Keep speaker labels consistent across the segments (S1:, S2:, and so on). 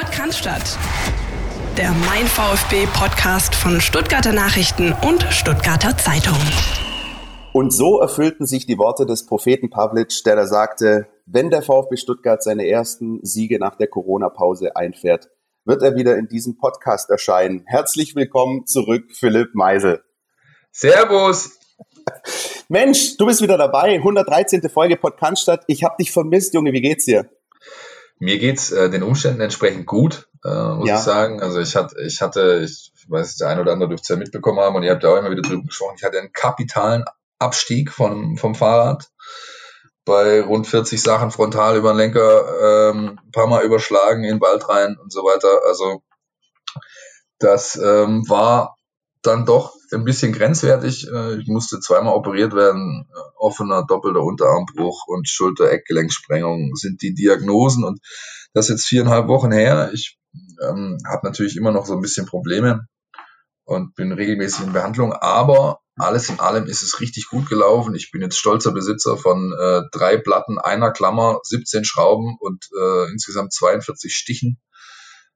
S1: Podcast. Der Mein VfB Podcast von Stuttgarter Nachrichten und Stuttgarter Zeitung.
S2: Und so erfüllten sich die Worte des Propheten Pavlic, der da sagte, wenn der VfB Stuttgart seine ersten Siege nach der Corona-Pause einfährt, wird er wieder in diesem Podcast erscheinen. Herzlich willkommen zurück, Philipp Meisel.
S3: Servus.
S2: Mensch, du bist wieder dabei. 113. Folge Podcast. Ich habe dich vermisst, Junge. Wie geht's dir?
S3: Mir geht's äh, den Umständen entsprechend gut, äh, muss ja. ich sagen. Also ich hatte, ich hatte, ich weiß, der eine oder andere dürfte es ja mitbekommen haben und ihr habt ja auch immer wieder drüber gesprochen. Ich hatte einen kapitalen Abstieg vom, vom Fahrrad bei rund 40 Sachen frontal über den Lenker, ähm, ein paar Mal überschlagen in den Wald rein und so weiter. Also das ähm, war dann doch ein bisschen grenzwertig. Äh, ich musste zweimal operiert werden. Äh, offener, doppelter Unterarmbruch und Schulter-Eckgelenksprengung sind die Diagnosen. Und das ist jetzt viereinhalb Wochen her. Ich ähm, habe natürlich immer noch so ein bisschen Probleme und bin regelmäßig in Behandlung. Aber alles in allem ist es richtig gut gelaufen. Ich bin jetzt stolzer Besitzer von äh, drei Platten, einer Klammer, 17 Schrauben und äh, insgesamt 42 Stichen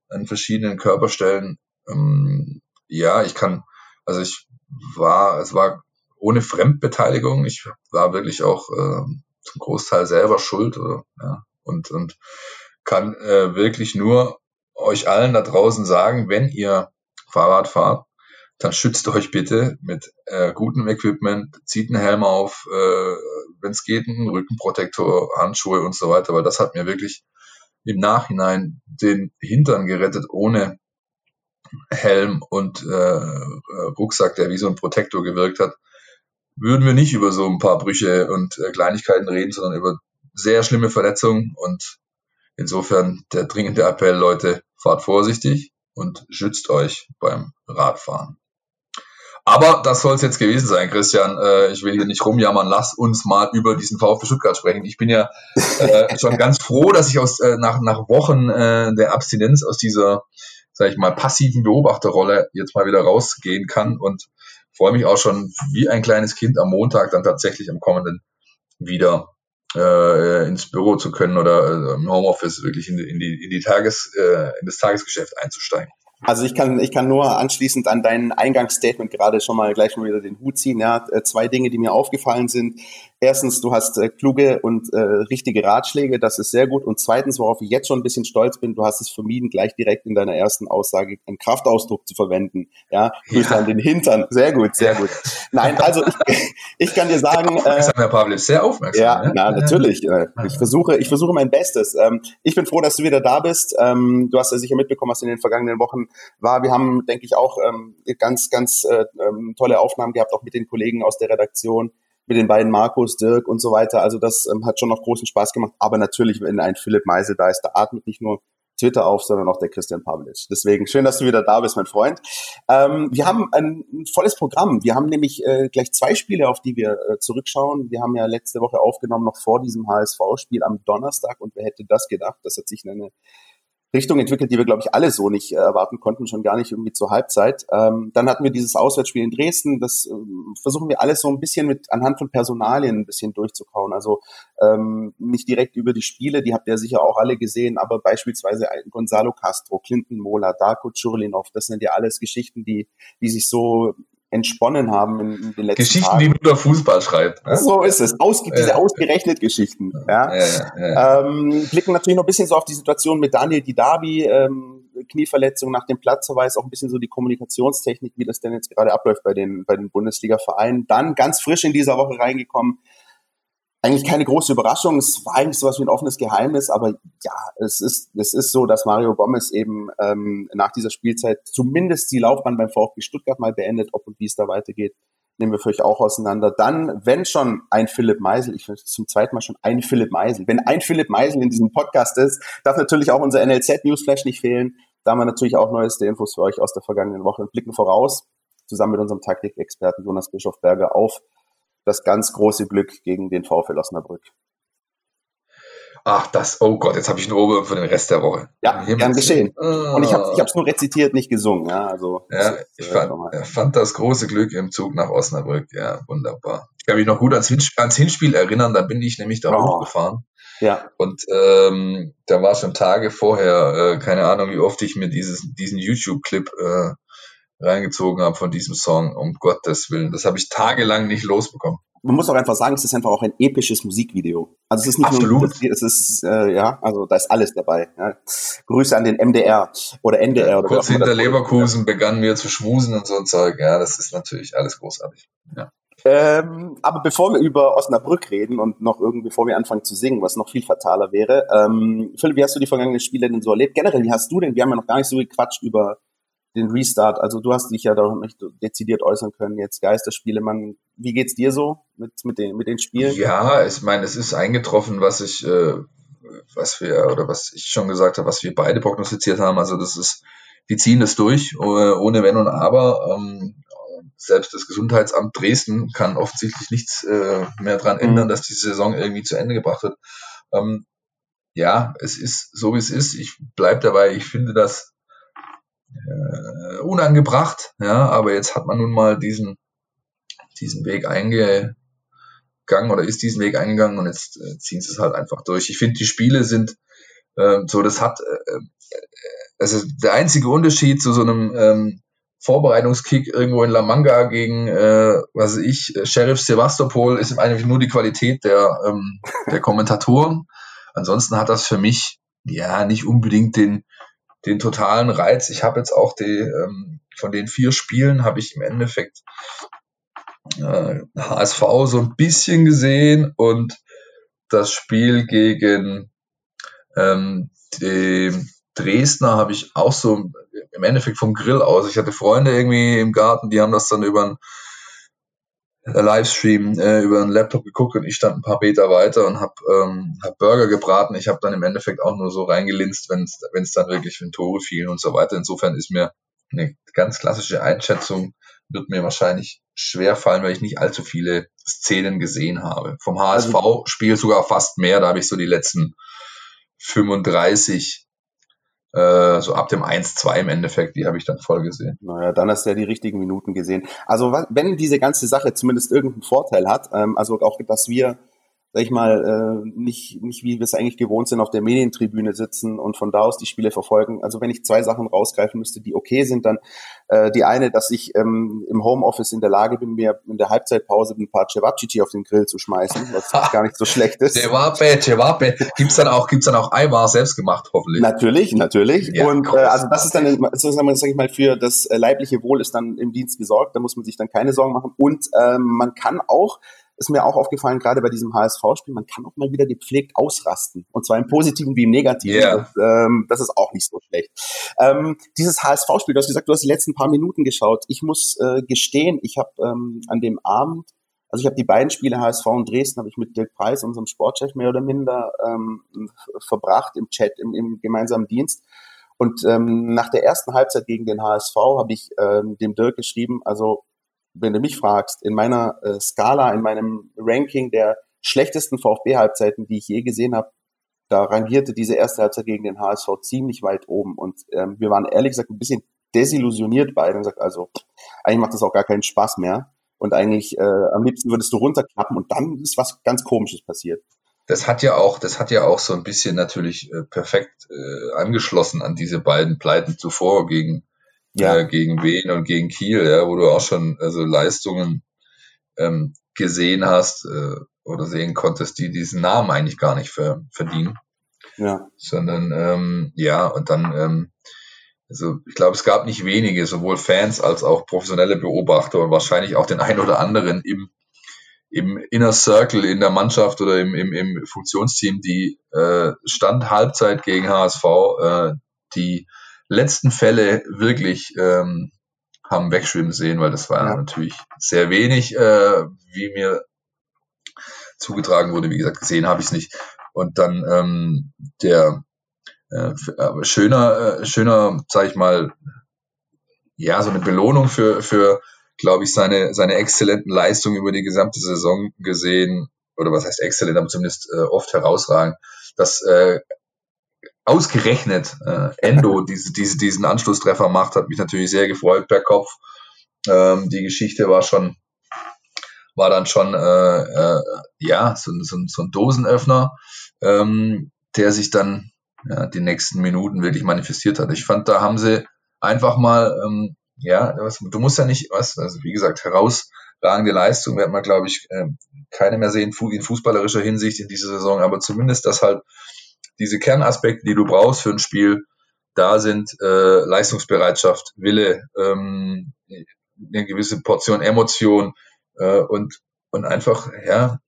S3: an verschiedenen Körperstellen. Ähm, ja, ich kann also ich war, es war ohne Fremdbeteiligung. Ich war wirklich auch äh, zum Großteil selber schuld äh, ja, und, und kann äh, wirklich nur euch allen da draußen sagen, wenn ihr Fahrrad fahrt, dann schützt euch bitte mit äh, gutem Equipment, zieht einen Helm auf, äh, wenn es geht, einen Rückenprotektor, Handschuhe und so weiter, weil das hat mir wirklich im Nachhinein den Hintern gerettet, ohne Helm und äh, Rucksack, der wie so ein Protektor gewirkt hat, würden wir nicht über so ein paar Brüche und äh, Kleinigkeiten reden, sondern über sehr schlimme Verletzungen. Und insofern der dringende Appell, Leute, fahrt vorsichtig und schützt euch beim Radfahren. Aber das soll es jetzt gewesen sein, Christian. Äh, ich will hier nicht rumjammern. Lass uns mal über diesen VfB Stuttgart sprechen. Ich bin ja äh, schon ganz froh, dass ich aus äh, nach, nach Wochen äh, der Abstinenz aus dieser sage ich mal, passiven Beobachterrolle jetzt mal wieder rausgehen kann und freue mich auch schon wie ein kleines Kind am Montag dann tatsächlich am kommenden wieder äh, ins Büro zu können oder äh, im Homeoffice wirklich in die, in die, in die Tages, äh, in das Tagesgeschäft einzusteigen.
S2: Also ich kann, ich kann nur anschließend an dein Eingangsstatement gerade schon mal gleich mal wieder den Hut ziehen. Ja, äh, zwei Dinge, die mir aufgefallen sind. Erstens, du hast äh, kluge und äh, richtige Ratschläge, das ist sehr gut. Und zweitens, worauf ich jetzt schon ein bisschen stolz bin, du hast es vermieden, gleich direkt in deiner ersten Aussage einen Kraftausdruck zu verwenden. Ja, Grüße ja. an den Hintern. Sehr gut, sehr gut. Nein, also ich, ich kann dir sagen.
S3: Äh, Herr Pavlic, sehr aufmerksam.
S2: Ja, ne? na, natürlich. Äh, ich versuche, ich versuche mein Bestes. Ähm, ich bin froh, dass du wieder da bist. Ähm, du hast ja sicher mitbekommen, was in den vergangenen Wochen war. Wir haben, denke ich, auch ähm, ganz, ganz äh, ähm, tolle Aufnahmen gehabt, auch mit den Kollegen aus der Redaktion, mit den beiden Markus, Dirk und so weiter. Also das ähm, hat schon noch großen Spaß gemacht. Aber natürlich, wenn ein Philipp Meisel da ist, da atmet nicht nur Twitter auf, sondern auch der Christian Pavlic. Deswegen schön, dass du wieder da bist, mein Freund. Ähm, wir haben ein, volles Programm. Wir haben nämlich äh, gleich zwei Spiele, auf die wir äh, zurückschauen. Wir haben ja letzte Woche aufgenommen, noch vor diesem HSV-Spiel am Donnerstag. Und wer hätte das gedacht? Das hat sich eine Richtung entwickelt, die wir, glaube ich, alle so nicht äh, erwarten konnten, schon gar nicht irgendwie zur Halbzeit. Ähm, dann hatten wir dieses Auswärtsspiel in Dresden. Das ähm, versuchen wir alles so ein bisschen mit anhand von Personalien ein bisschen durchzukauen. Also ähm, nicht direkt über die Spiele, die habt ihr sicher auch alle gesehen, aber beispielsweise Gonzalo Castro, Clinton Mola, Darko Churlinov, das sind ja alles Geschichten, die, die sich so entsponnen haben in, in den letzten
S3: Geschichten,
S2: Tagen.
S3: die man über Fußball schreibt.
S2: Ne? So ist es. Ausge ja. Diese ausgerechnet Geschichten. Ja. ja ähm, blicken natürlich noch ein bisschen so auf die Situation mit Daniel Didavi, ähm, Knieverletzung nach dem Platzverweis, auch ein bisschen so die Kommunikationstechnik, wie das denn jetzt gerade abläuft bei den, bei den Bundesliga-Vereinen. Dann ganz frisch in dieser Woche reingekommen, eigentlich keine große Überraschung. Es war eigentlich sowas wie ein offenes Geheimnis, aber ja, es ist, es ist so, dass Mario Gomez eben ähm, nach dieser Spielzeit zumindest die Laufbahn beim VfB Stuttgart mal beendet, ob und wie es da weitergeht, nehmen wir für euch auch auseinander. Dann, wenn schon ein Philipp Meisel, ich finde zum zweiten Mal schon ein Philipp Meisel, wenn ein Philipp Meisel in diesem Podcast ist, darf natürlich auch unser NLZ Newsflash nicht fehlen. Da haben wir natürlich auch neueste Infos für euch aus der vergangenen Woche und blicken voraus, zusammen mit unserem Taktikexperten Jonas Bischofberger auf das ganz große Glück gegen den VfL Osnabrück.
S3: Ach, das, oh Gott, jetzt habe ich einen Ober für den Rest der Woche.
S2: Ja, Himmels gern geschehen. Und ich habe es nur rezitiert, nicht gesungen. Ja, also,
S3: ja ich fand, äh, fand, das große Glück im Zug nach Osnabrück. Ja, wunderbar. Ich kann mich noch gut ans, Hinspiel, ans Hinspiel erinnern, da bin ich nämlich da oh. hochgefahren. Ja. Und ähm, da war schon Tage vorher, äh, keine Ahnung, wie oft ich mir dieses, diesen YouTube-Clip äh, reingezogen habe von diesem Song, um Gottes Willen. Das habe ich tagelang nicht losbekommen.
S2: Man muss auch einfach sagen, es ist einfach auch ein episches Musikvideo. Also es ist nicht
S3: Absolut.
S2: nur, es ist, äh, ja, also da ist alles dabei. Ja. Grüße an den MDR oder NDR. Ja, oder
S3: kurz hinter Leverkusen begannen wir zu schmusen und so ein Zeug. Ja, das ist natürlich alles großartig. Ja.
S2: Ähm, aber bevor wir über Osnabrück reden und noch irgendwie, bevor wir anfangen zu singen, was noch viel fataler wäre, ähm, Philipp, wie hast du die vergangenen Spiele denn so erlebt? Generell, wie hast du denn, wir haben ja noch gar nicht so gequatscht über den Restart. Also du hast dich ja da nicht dezidiert äußern können. Jetzt Geisterspiele, man, wie geht's dir so mit, mit, den, mit den Spielen?
S3: Ja, ich meine, es ist eingetroffen, was ich, äh, was wir, oder was ich schon gesagt habe, was wir beide prognostiziert haben. Also das ist, die ziehen das durch, ohne Wenn und Aber. Ähm, selbst das Gesundheitsamt Dresden kann offensichtlich nichts äh, mehr dran ändern, mhm. dass die Saison irgendwie zu Ende gebracht wird. Ähm, ja, es ist so, wie es ist. Ich bleib dabei. Ich finde das äh, unangebracht, ja, aber jetzt hat man nun mal diesen, diesen Weg eingegangen oder ist diesen Weg eingegangen und jetzt äh, ziehen sie es halt einfach durch. Ich finde, die Spiele sind äh, so, das hat, äh, also der einzige Unterschied zu so einem ähm, Vorbereitungskick irgendwo in La Manga gegen, äh, was weiß ich, Sheriff Sevastopol ist eigentlich nur die Qualität der, ähm, der Kommentatoren. Ansonsten hat das für mich ja nicht unbedingt den, den totalen Reiz. Ich habe jetzt auch die, ähm, von den vier Spielen habe ich im Endeffekt äh, HSV so ein bisschen gesehen und das Spiel gegen ähm, die Dresdner habe ich auch so im Endeffekt vom Grill aus. Ich hatte Freunde irgendwie im Garten, die haben das dann über einen Livestream äh, über einen Laptop geguckt und ich stand ein paar Meter weiter und habe ähm, hab Burger gebraten. Ich habe dann im Endeffekt auch nur so reingelinst, wenn es dann wirklich für Tore fielen und so weiter. Insofern ist mir eine ganz klassische Einschätzung, wird mir wahrscheinlich schwer fallen, weil ich nicht allzu viele Szenen gesehen habe. Vom HSV-Spiel sogar fast mehr, da habe ich so die letzten 35 äh, so ab dem 1-2 im Endeffekt, die habe ich dann voll gesehen.
S2: Naja, dann hast du ja die richtigen Minuten gesehen. Also wenn diese ganze Sache zumindest irgendeinen Vorteil hat, ähm, also auch, dass wir sag ich mal, äh, nicht, nicht wie wir es eigentlich gewohnt sind, auf der Medientribüne sitzen und von da aus die Spiele verfolgen. Also wenn ich zwei Sachen rausgreifen müsste, die okay sind, dann äh, die eine, dass ich ähm, im Homeoffice in der Lage bin, mir in der Halbzeitpause ein paar Cevapcici auf den Grill zu schmeißen, was gar nicht so schlecht ist.
S3: Cevape, Cevape. Gibt's dann auch, gibt's dann auch Eiwar selbst gemacht, hoffentlich.
S2: Natürlich, natürlich. Ja, und äh, also das ist dann, sozusagen, sag ich mal, für das äh, leibliche Wohl ist dann im Dienst gesorgt. Da muss man sich dann keine Sorgen machen. Und ähm, man kann auch ist mir auch aufgefallen, gerade bei diesem HSV-Spiel, man kann auch mal wieder gepflegt ausrasten. Und zwar im Positiven wie im Negativen. Yeah. Das, ähm, das ist auch nicht so schlecht. Ähm, dieses HSV-Spiel, du hast gesagt, du hast die letzten paar Minuten geschaut. Ich muss äh, gestehen, ich habe ähm, an dem Abend, also ich habe die beiden Spiele HSV und Dresden, habe ich mit Dirk Preis, unserem Sportchef, mehr oder minder ähm, verbracht im Chat, im, im gemeinsamen Dienst. Und ähm, nach der ersten Halbzeit gegen den HSV habe ich ähm, dem Dirk geschrieben, also wenn du mich fragst, in meiner äh, Skala, in meinem Ranking der schlechtesten VfB-Halbzeiten, die ich je gesehen habe, da rangierte diese erste Halbzeit gegen den HSV ziemlich weit oben. Und ähm, wir waren ehrlich gesagt ein bisschen desillusioniert beide und gesagt, also eigentlich macht das auch gar keinen Spaß mehr. Und eigentlich äh, am liebsten würdest du runterklappen und dann ist was ganz Komisches passiert.
S3: Das hat ja auch, das hat ja auch so ein bisschen natürlich äh, perfekt äh, angeschlossen an diese beiden Pleiten zuvor gegen ja. äh, gegen Wien und gegen Kiel, ja, wo du auch schon also Leistungen ähm, gesehen hast äh, oder sehen konntest, die diesen Namen eigentlich gar nicht ver verdienen. Ja. Sondern ähm, ja, und dann, ähm, also ich glaube, es gab nicht wenige, sowohl Fans als auch professionelle Beobachter und wahrscheinlich auch den einen oder anderen im, im Inner Circle in der Mannschaft oder im, im, im Funktionsteam, die äh, stand Halbzeit gegen HSV, äh, die letzten Fälle wirklich ähm, haben wegschwimmen sehen, weil das war ja. natürlich sehr wenig, äh, wie mir zugetragen wurde. Wie gesagt, gesehen habe ich es nicht. Und dann ähm, der äh, schöner, äh, schöner, sag ich mal, ja, so eine Belohnung für, für glaube ich, seine, seine exzellenten Leistungen über die gesamte Saison gesehen, oder was heißt exzellent, aber zumindest äh, oft herausragend, dass äh, ausgerechnet äh, Endo diese, diese, diesen Anschlusstreffer macht, hat mich natürlich sehr gefreut per Kopf. Ähm, die Geschichte war schon, war dann schon äh, äh, ja so, so, so ein Dosenöffner. ähm, der sich dann ja, die nächsten Minuten wirklich manifestiert hat. Ich fand, da haben sie einfach mal, ähm, ja, was, du musst ja nicht, was, also wie gesagt, herausragende Leistung wird man, glaube ich, äh, keine mehr sehen in fußballerischer Hinsicht in dieser Saison, aber zumindest, dass halt diese Kernaspekte, die du brauchst für ein Spiel, da sind äh, Leistungsbereitschaft, Wille, ähm, eine gewisse Portion Emotion äh, und, und einfach, ja,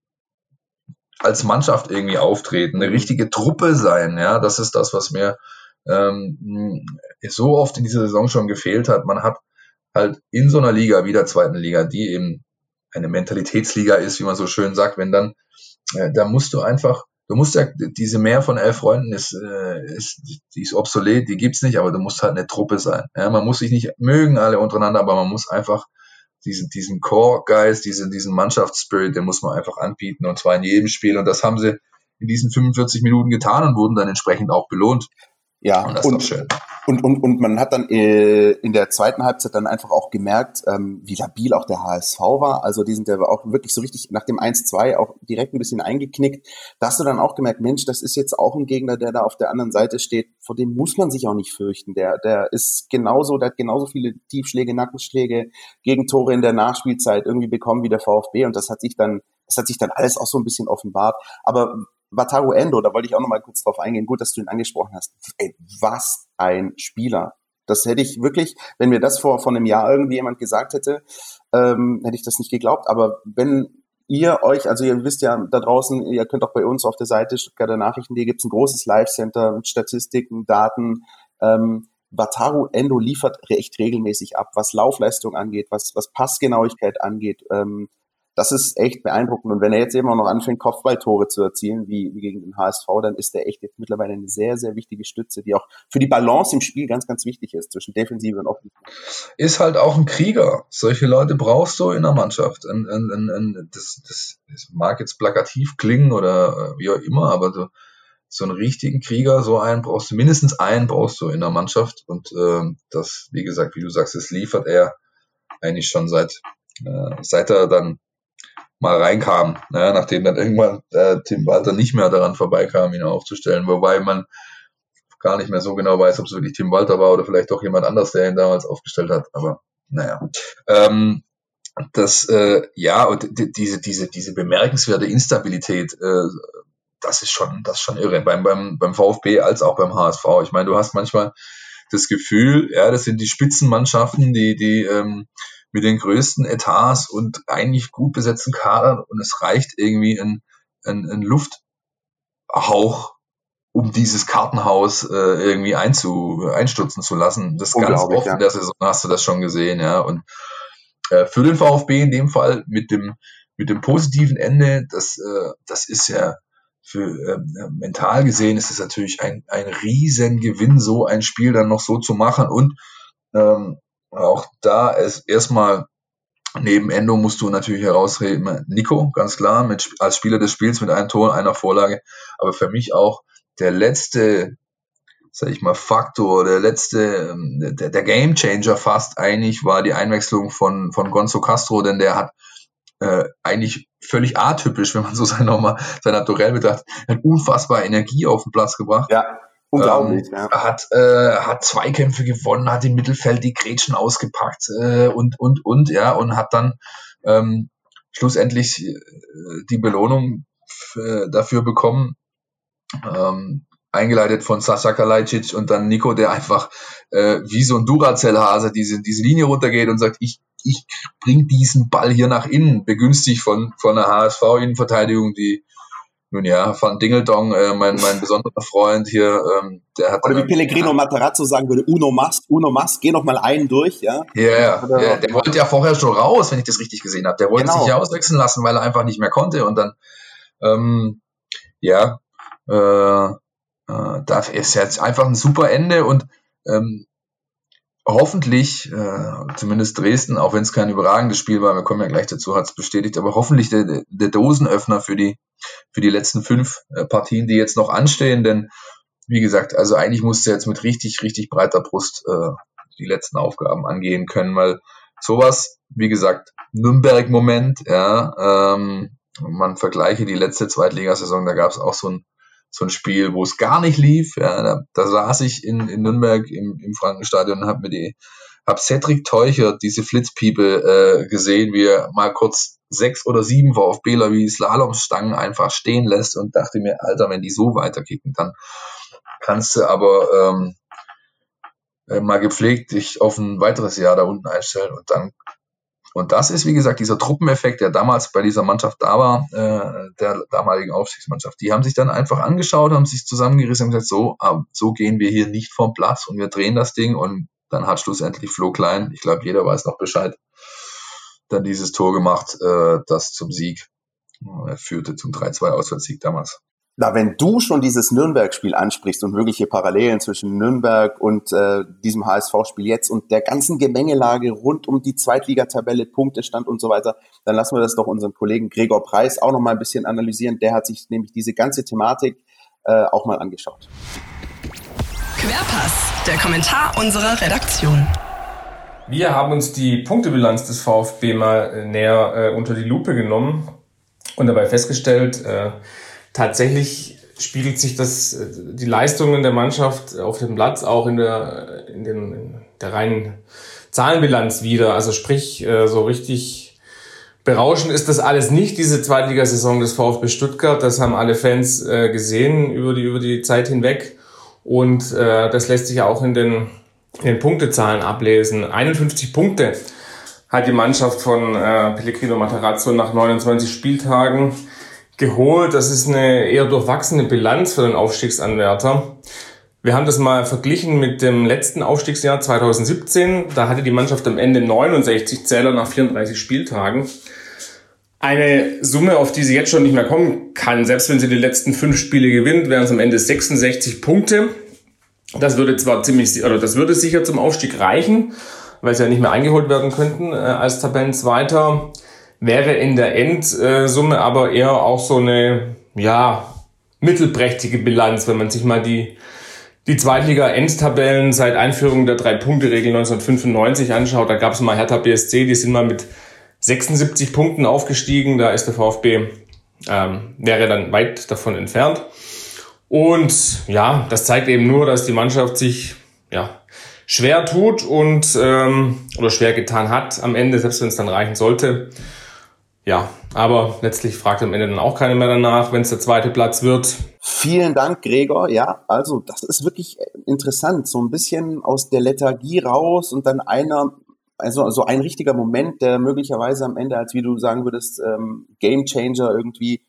S3: als Mannschaft irgendwie auftreten, eine richtige Truppe sein, ja, das ist das, was mir ähm, so oft in dieser Saison schon gefehlt hat. Man hat halt in so einer Liga, wie der zweiten Liga, die eben eine Mentalitätsliga ist, wie man so schön sagt, wenn dann, äh, da musst du einfach, du musst ja, diese mehr von elf Freunden ist, äh, ist, die ist obsolet, die gibt's nicht, aber du musst halt eine Truppe sein. Ja, man muss sich nicht mögen alle untereinander, aber man muss einfach diesen, diesen Core-Geist, diesen, diesen Mannschaftsspirit, den muss man einfach anbieten und zwar in jedem Spiel und das haben sie in diesen 45 Minuten getan und wurden dann entsprechend auch belohnt.
S2: Ja, und, und, und, und, und man hat dann äh, in der zweiten Halbzeit dann einfach auch gemerkt, ähm, wie labil auch der HSV war. Also die sind ja auch wirklich so richtig nach dem 1-2 auch direkt ein bisschen eingeknickt. Da hast du dann auch gemerkt, Mensch, das ist jetzt auch ein Gegner, der da auf der anderen Seite steht. Vor dem muss man sich auch nicht fürchten. Der, der ist genauso, der hat genauso viele Tiefschläge, Nackenschläge, Gegentore in der Nachspielzeit irgendwie bekommen wie der VfB. Und das hat sich dann das hat sich dann alles auch so ein bisschen offenbart. Aber Wataru Endo, da wollte ich auch noch mal kurz drauf eingehen. Gut, dass du ihn angesprochen hast. Ey, was ein Spieler. Das hätte ich wirklich, wenn mir das vor, vor einem Jahr irgendwie jemand gesagt hätte, ähm, hätte ich das nicht geglaubt. Aber wenn ihr euch, also ihr wisst ja da draußen, ihr könnt auch bei uns auf der Seite Stuttgarter Nachrichten.de gibt es ein großes Live-Center mit Statistiken, Daten. Ähm, Wataru Endo liefert echt regelmäßig ab, was Laufleistung angeht, was, was Passgenauigkeit angeht. Ähm, das ist echt beeindruckend. Und wenn er jetzt eben auch noch anfängt, Kopfballtore zu erzielen, wie, wie gegen den HSV, dann ist er echt jetzt mittlerweile eine sehr, sehr wichtige Stütze, die auch für die Balance im Spiel ganz, ganz wichtig ist zwischen Defensive und Offensive.
S3: Ist halt auch ein Krieger. Solche Leute brauchst du in der Mannschaft. Und, und, und, das, das, das mag jetzt plakativ klingen oder äh, wie auch immer, aber so, so einen richtigen Krieger, so einen brauchst du, mindestens einen brauchst du in der Mannschaft. Und äh, das, wie gesagt, wie du sagst, das liefert er eigentlich schon seit, äh, seit er dann mal reinkam, ne, nachdem dann irgendwann äh, Tim Walter nicht mehr daran vorbeikam, ihn aufzustellen, wobei man gar nicht mehr so genau weiß, ob es wirklich Tim Walter war oder vielleicht doch jemand anders, der ihn damals aufgestellt hat. Aber naja. Ähm, das, äh, ja, und diese, diese, diese bemerkenswerte Instabilität, äh, das ist schon, das ist schon irre. Beim, beim, beim VfB als auch beim HSV. Ich meine, du hast manchmal das Gefühl, ja, das sind die Spitzenmannschaften, die, die ähm, mit den größten Etats und eigentlich gut besetzten Kadern und es reicht irgendwie ein, ein, ein Lufthauch, um dieses Kartenhaus äh, irgendwie einzu, einstürzen zu lassen. Das ganz oft ja. in der Saison hast du das schon gesehen, ja. Und äh, für den VfB in dem Fall mit dem mit dem positiven Ende, das äh, das ist ja für ähm, mental gesehen ist es natürlich ein ein Riesengewinn, so ein Spiel dann noch so zu machen und ähm, auch da ist erstmal neben Endo musst du natürlich herausreden, Nico, ganz klar, mit, als Spieler des Spiels mit einem Tor, einer Vorlage. Aber für mich auch der letzte, sag ich mal, Faktor, der letzte, ähm, der, der Game Changer fast eigentlich war die Einwechslung von, von Gonzo Castro, denn der hat äh, eigentlich völlig atypisch, wenn man so sein nochmal sein Naturell betrachtet, hat unfassbar Energie auf den Platz gebracht.
S2: Ja. Unglaublich, ähm, ja.
S3: Hat, äh, hat Zweikämpfe gewonnen, hat im Mittelfeld die Gretchen ausgepackt äh, und, und, und, ja, und hat dann ähm, schlussendlich äh, die Belohnung dafür bekommen, ähm, eingeleitet von Sascha Kalajdzic und dann Nico, der einfach äh, wie so ein Duracell-Hase diese, diese Linie runtergeht und sagt, ich, ich bring diesen Ball hier nach innen, begünstigt von, von der HSV-Innenverteidigung, die nun ja, Van Dingeldong, äh, mein, mein besonderer Freund hier, ähm, der hat.
S2: Oder wie Pellegrino Materazzo sagen würde, Uno Mas, Uno Mas, geh noch mal einen durch, ja?
S3: Yeah, ja, der, der wollte ja vorher schon raus, wenn ich das richtig gesehen habe. Der wollte genau. sich ja auswechseln lassen, weil er einfach nicht mehr konnte und dann, ähm, ja, äh, äh, da ist jetzt einfach ein super Ende und ähm, hoffentlich, äh, zumindest Dresden, auch wenn es kein überragendes Spiel war, wir kommen ja gleich dazu, hat es bestätigt, aber hoffentlich der, der Dosenöffner für die, für die letzten fünf äh, Partien, die jetzt noch anstehen, denn wie gesagt, also eigentlich musste jetzt mit richtig, richtig breiter Brust äh, die letzten Aufgaben angehen können, weil sowas, wie gesagt, Nürnberg-Moment, ja, ähm, man vergleiche die letzte Zweitligasaison, da gab es auch so ein so ein Spiel, wo es gar nicht lief. Ja, da, da saß ich in, in Nürnberg im, im Frankenstadion und habe mir die, hab Cedric Teucher, diese Flitzpiepe, äh, gesehen, wie er mal kurz sechs oder sieben VfBler wie Slalomstangen einfach stehen lässt und dachte mir, Alter, wenn die so weiterkicken, dann kannst du aber ähm, äh, mal gepflegt dich auf ein weiteres Jahr da unten einstellen und dann und das ist, wie gesagt, dieser Truppeneffekt, der damals bei dieser Mannschaft da war, äh, der damaligen Aufstiegsmannschaft. Die haben sich dann einfach angeschaut, haben sich zusammengerissen und gesagt, so, ah, so gehen wir hier nicht vom Platz und wir drehen das Ding und dann hat schlussendlich Flo Klein, ich glaube, jeder weiß noch Bescheid, dann dieses Tor gemacht, äh, das zum Sieg äh, führte, zum 3-2 Auswärtssieg damals.
S2: Na, wenn du schon dieses Nürnberg-Spiel ansprichst und mögliche Parallelen zwischen Nürnberg und äh, diesem HSV-Spiel jetzt und der ganzen Gemengelage rund um die Zweitligatabelle, Punktestand und so weiter, dann lassen wir das doch unserem Kollegen Gregor Preis auch noch mal ein bisschen analysieren. Der hat sich nämlich diese ganze Thematik äh, auch mal angeschaut.
S1: Querpass, der Kommentar unserer Redaktion.
S4: Wir haben uns die Punktebilanz des VfB mal äh, näher äh, unter die Lupe genommen und dabei festgestellt, äh, tatsächlich spiegelt sich das, äh, die Leistungen der Mannschaft auf dem Platz auch in der, in den, in der reinen Zahlenbilanz wieder. Also sprich, äh, so richtig berauschend ist das alles nicht, diese Zweitligasaison des VfB Stuttgart. Das haben alle Fans äh, gesehen über die, über die Zeit hinweg. Und das lässt sich auch in den, in den Punktezahlen ablesen. 51 Punkte hat die Mannschaft von Pellegrino Matarazzo nach 29 Spieltagen geholt. Das ist eine eher durchwachsene Bilanz für den Aufstiegsanwärter. Wir haben das mal verglichen mit dem letzten Aufstiegsjahr 2017. Da hatte die Mannschaft am Ende 69 Zähler nach 34 Spieltagen. Eine Summe, auf die sie jetzt schon nicht mehr kommen kann. Selbst wenn sie die letzten fünf Spiele gewinnt, wären es am Ende 66 Punkte. Das würde zwar ziemlich, oder das würde sicher zum Aufstieg reichen, weil sie ja nicht mehr eingeholt werden könnten äh, als Tabellenzweiter wäre in der Endsumme aber eher auch so eine, ja, mittelprächtige Bilanz, wenn man sich mal die, die Zweitliga-Endtabellen seit Einführung der Drei-Punkte-Regel 1995 anschaut. Da gab es mal Hertha BSC, die sind mal mit 76 Punkten aufgestiegen. Da ist der VfB, ähm, wäre dann weit davon entfernt. Und ja, das zeigt eben nur, dass die Mannschaft sich ja, schwer tut und ähm, oder schwer getan hat am Ende, selbst wenn es dann reichen sollte. Ja, aber letztlich fragt am Ende dann auch keiner mehr danach, wenn es der zweite Platz wird.
S2: Vielen Dank, Gregor. Ja, also das ist wirklich interessant. So ein bisschen aus der Lethargie raus und dann einer, also so ein richtiger Moment, der möglicherweise am Ende als, wie du sagen würdest, ähm, Game Changer irgendwie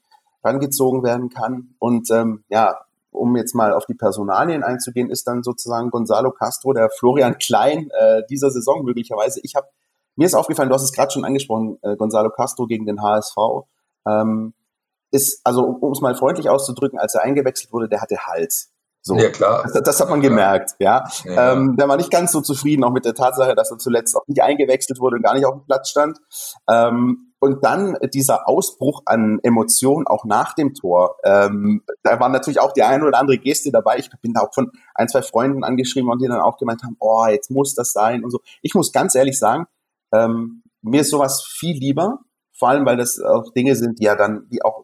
S2: rangezogen werden kann. Und ähm, ja, um jetzt mal auf die Personalien einzugehen, ist dann sozusagen Gonzalo Castro, der Florian Klein äh, dieser Saison möglicherweise. Ich habe mir ist aufgefallen, du hast es gerade schon angesprochen, äh, Gonzalo Castro gegen den HSV. Ähm, ist, also um es mal freundlich auszudrücken, als er eingewechselt wurde, der hatte Hals. So. Ja, klar. Das, das hat man gemerkt, ja. ja. Ähm, der war nicht ganz so zufrieden, auch mit der Tatsache, dass er zuletzt auch nicht eingewechselt wurde und gar nicht auf dem Platz stand. Ähm, und dann dieser Ausbruch an Emotionen auch nach dem Tor. Ähm, da war natürlich auch die eine oder andere Geste dabei. Ich bin da auch von ein, zwei Freunden angeschrieben und die dann auch gemeint haben, oh, jetzt muss das sein und so. Ich muss ganz ehrlich sagen, ähm, mir ist sowas viel lieber, vor allem weil das auch Dinge sind, die ja dann, die auch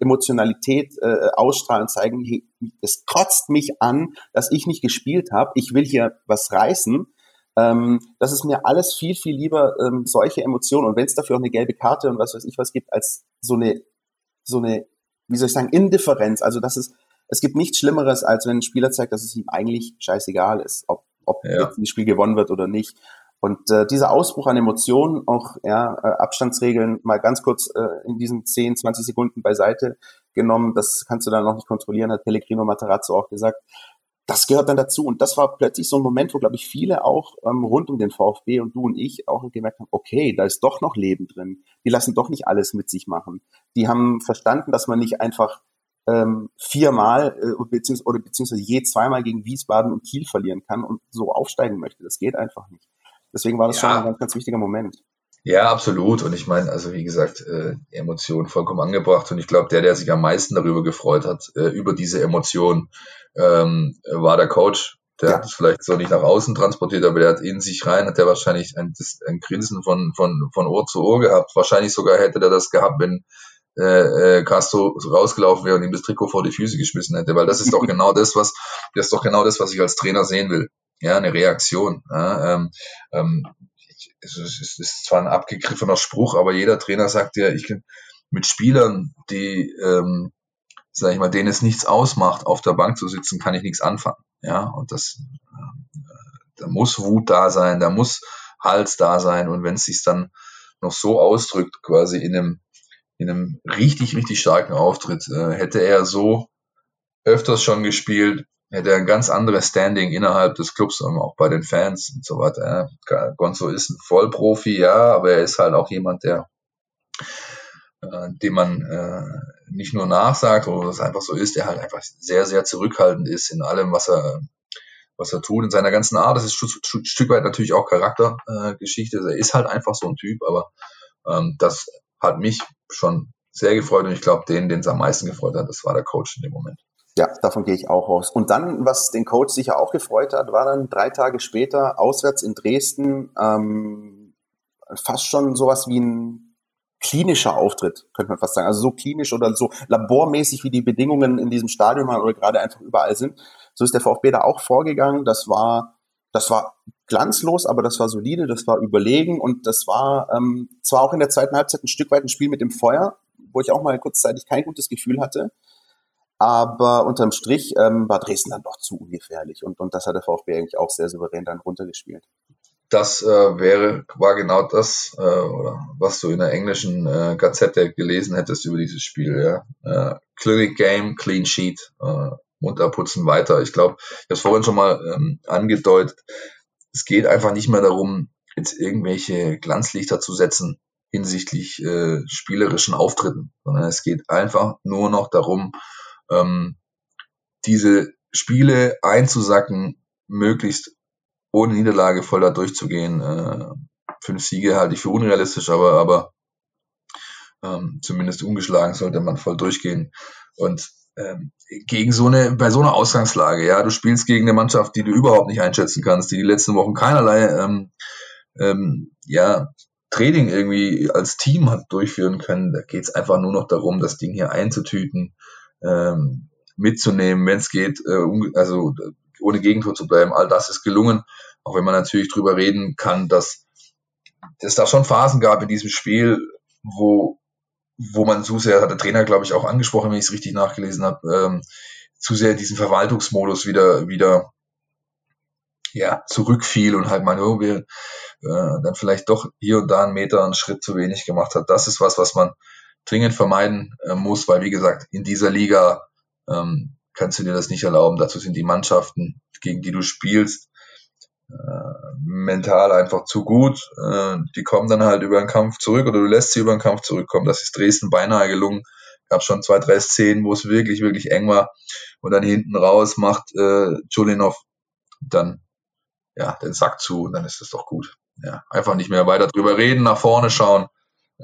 S2: Emotionalität äh, ausstrahlen, zeigen, hey, es kotzt mich an, dass ich nicht gespielt habe, ich will hier was reißen. Ähm, das ist mir alles viel, viel lieber, ähm, solche Emotionen. Und wenn es dafür auch eine gelbe Karte und was weiß ich was gibt, als so eine, so eine, wie soll ich sagen, Indifferenz. Also das ist, es gibt nichts Schlimmeres, als wenn ein Spieler zeigt, dass es ihm eigentlich scheißegal ist, ob, ob ja. jetzt ein Spiel gewonnen wird oder nicht. Und äh, dieser Ausbruch an Emotionen, auch ja, äh, Abstandsregeln mal ganz kurz äh, in diesen 10, 20 Sekunden beiseite genommen, das kannst du dann noch nicht kontrollieren, hat Pellegrino Materazzo auch gesagt. Das gehört dann dazu. Und das war plötzlich so ein Moment, wo, glaube ich, viele auch ähm, rund um den VfB und du und ich auch gemerkt haben, okay, da ist doch noch Leben drin. Die lassen doch nicht alles mit sich machen. Die haben verstanden, dass man nicht einfach ähm, viermal äh, beziehungsweise, oder beziehungsweise je zweimal gegen Wiesbaden und Kiel verlieren kann und so aufsteigen möchte. Das geht einfach nicht. Deswegen war das ja. schon ein ganz, ganz wichtiger Moment.
S3: Ja, absolut. Und ich meine, also wie gesagt, äh, Emotionen vollkommen angebracht. Und ich glaube, der, der sich am meisten darüber gefreut hat, äh, über diese Emotionen, ähm, war der Coach. Der ja. hat es vielleicht so nicht nach außen transportiert, aber der hat in sich rein, hat der wahrscheinlich ein, ein Grinsen von, von, von Ohr zu Ohr gehabt. Wahrscheinlich sogar hätte der das gehabt, wenn, äh, äh, Castro rausgelaufen wäre und ihm das Trikot vor die Füße geschmissen hätte, weil das ist doch genau das, was das ist doch genau das, was ich als Trainer sehen will. Ja, eine Reaktion. Ja, ähm, ähm, es ist, ist zwar ein abgegriffener Spruch, aber jeder Trainer sagt ja, ich mit Spielern, die, ähm, sag ich mal, denen es nichts ausmacht, auf der Bank zu sitzen, kann ich nichts anfangen. Ja, und das, äh, da muss Wut da sein, da muss Hals da sein und wenn es sich dann noch so ausdrückt, quasi in einem, in einem richtig, richtig starken Auftritt, äh, hätte er so öfters schon gespielt, hätte ein ganz anderes Standing innerhalb des Clubs, auch bei den Fans und so weiter. Gonzo ist ein Vollprofi, ja, aber er ist halt auch jemand, der äh, dem man äh, nicht nur nachsagt, oder es einfach so ist, der halt einfach sehr, sehr zurückhaltend ist in allem, was er was er tut, in seiner ganzen Art. Das ist ein Stück weit natürlich auch Charaktergeschichte. Äh, er ist halt einfach so ein Typ, aber ähm, das hat mich schon sehr gefreut und ich glaube, den, den es am meisten gefreut hat, das war der Coach in dem Moment.
S2: Ja, davon gehe ich auch aus. Und dann, was den Coach sicher auch gefreut hat, war dann drei Tage später auswärts in Dresden ähm, fast schon sowas wie ein klinischer Auftritt, könnte man fast sagen. Also so klinisch oder so labormäßig, wie die Bedingungen in diesem Stadion oder gerade einfach überall sind. So ist der VfB da auch vorgegangen. Das war, das war glanzlos, aber das war solide, das war überlegen und das war ähm, zwar auch in der zweiten Halbzeit ein Stück weit ein Spiel mit dem Feuer, wo ich auch mal kurzzeitig kein gutes Gefühl hatte. Aber unterm Strich ähm, war Dresden dann doch zu ungefährlich und, und das hat der VfB eigentlich auch sehr souverän dann runtergespielt.
S3: Das äh, wäre, war genau das, äh, oder was du in der englischen äh, Gazette gelesen hättest über dieses Spiel. Ja? Äh, Clinic Game, Clean Sheet, äh, munter putzen weiter. Ich glaube, ich habe es vorhin schon mal ähm, angedeutet, es geht einfach nicht mehr darum, jetzt irgendwelche Glanzlichter zu setzen hinsichtlich äh, spielerischen Auftritten, sondern es geht einfach nur noch darum, ähm, diese Spiele einzusacken, möglichst ohne Niederlage voll da durchzugehen. Äh, fünf Siege halte ich für unrealistisch, aber, aber ähm, zumindest ungeschlagen sollte man voll durchgehen. Und ähm, gegen so eine, bei so einer Ausgangslage, ja, du spielst gegen eine Mannschaft, die du überhaupt nicht einschätzen kannst, die die letzten Wochen keinerlei, ähm, ähm, ja, Training irgendwie als Team hat durchführen können. Da geht es einfach nur noch darum, das Ding hier einzutüten, ähm, mitzunehmen, wenn es geht, äh, also ohne Gegentor zu bleiben. All das ist gelungen, auch wenn man natürlich drüber reden kann, dass es da schon Phasen gab in diesem Spiel, wo wo man zu sehr, hat der Trainer, glaube ich, auch angesprochen, wenn ich es richtig nachgelesen habe, ähm, zu sehr diesen Verwaltungsmodus wieder, wieder ja, zurückfiel und halt mal, oh, wir äh, dann vielleicht doch hier und da einen Meter, einen Schritt zu wenig gemacht hat. Das ist was, was man dringend vermeiden äh, muss, weil wie gesagt, in dieser Liga ähm, kannst du dir das nicht erlauben. Dazu sind die Mannschaften, gegen die du spielst, äh, mental einfach zu gut. Äh, die kommen dann halt über den Kampf zurück oder du lässt sie über den Kampf zurückkommen. Das ist Dresden beinahe gelungen. Gab schon zwei, drei Szenen, wo es wirklich, wirklich eng war. Und dann hinten raus macht äh, Julinov dann ja den Sack zu und dann ist das doch gut. Ja, einfach nicht mehr weiter drüber reden, nach vorne schauen.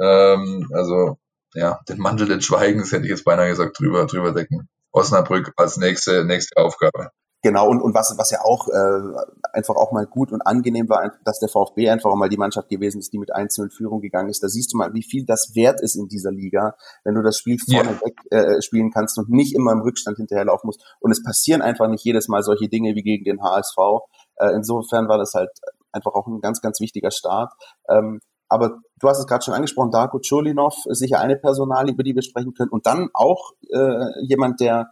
S3: Ähm, also ja, den Mantel des Schweigens hätte ich jetzt beinahe gesagt, drüber, drüber decken. Osnabrück als nächste, nächste Aufgabe.
S2: Genau, und, und was, was ja auch äh, einfach auch mal gut und angenehm war, dass der VfB einfach auch mal die Mannschaft gewesen ist, die mit 1 in Führung gegangen ist. Da siehst du mal, wie viel das wert ist in dieser Liga, wenn du das Spiel vorne ja. weg äh, spielen kannst und nicht immer im Rückstand hinterherlaufen musst. Und es passieren einfach nicht jedes Mal solche Dinge wie gegen den HSV. Äh, insofern war das halt einfach auch ein ganz, ganz wichtiger Start. Ähm, aber du hast es gerade schon angesprochen, Darko Chulinov sicher eine Personal, über die wir sprechen können. Und dann auch äh, jemand, der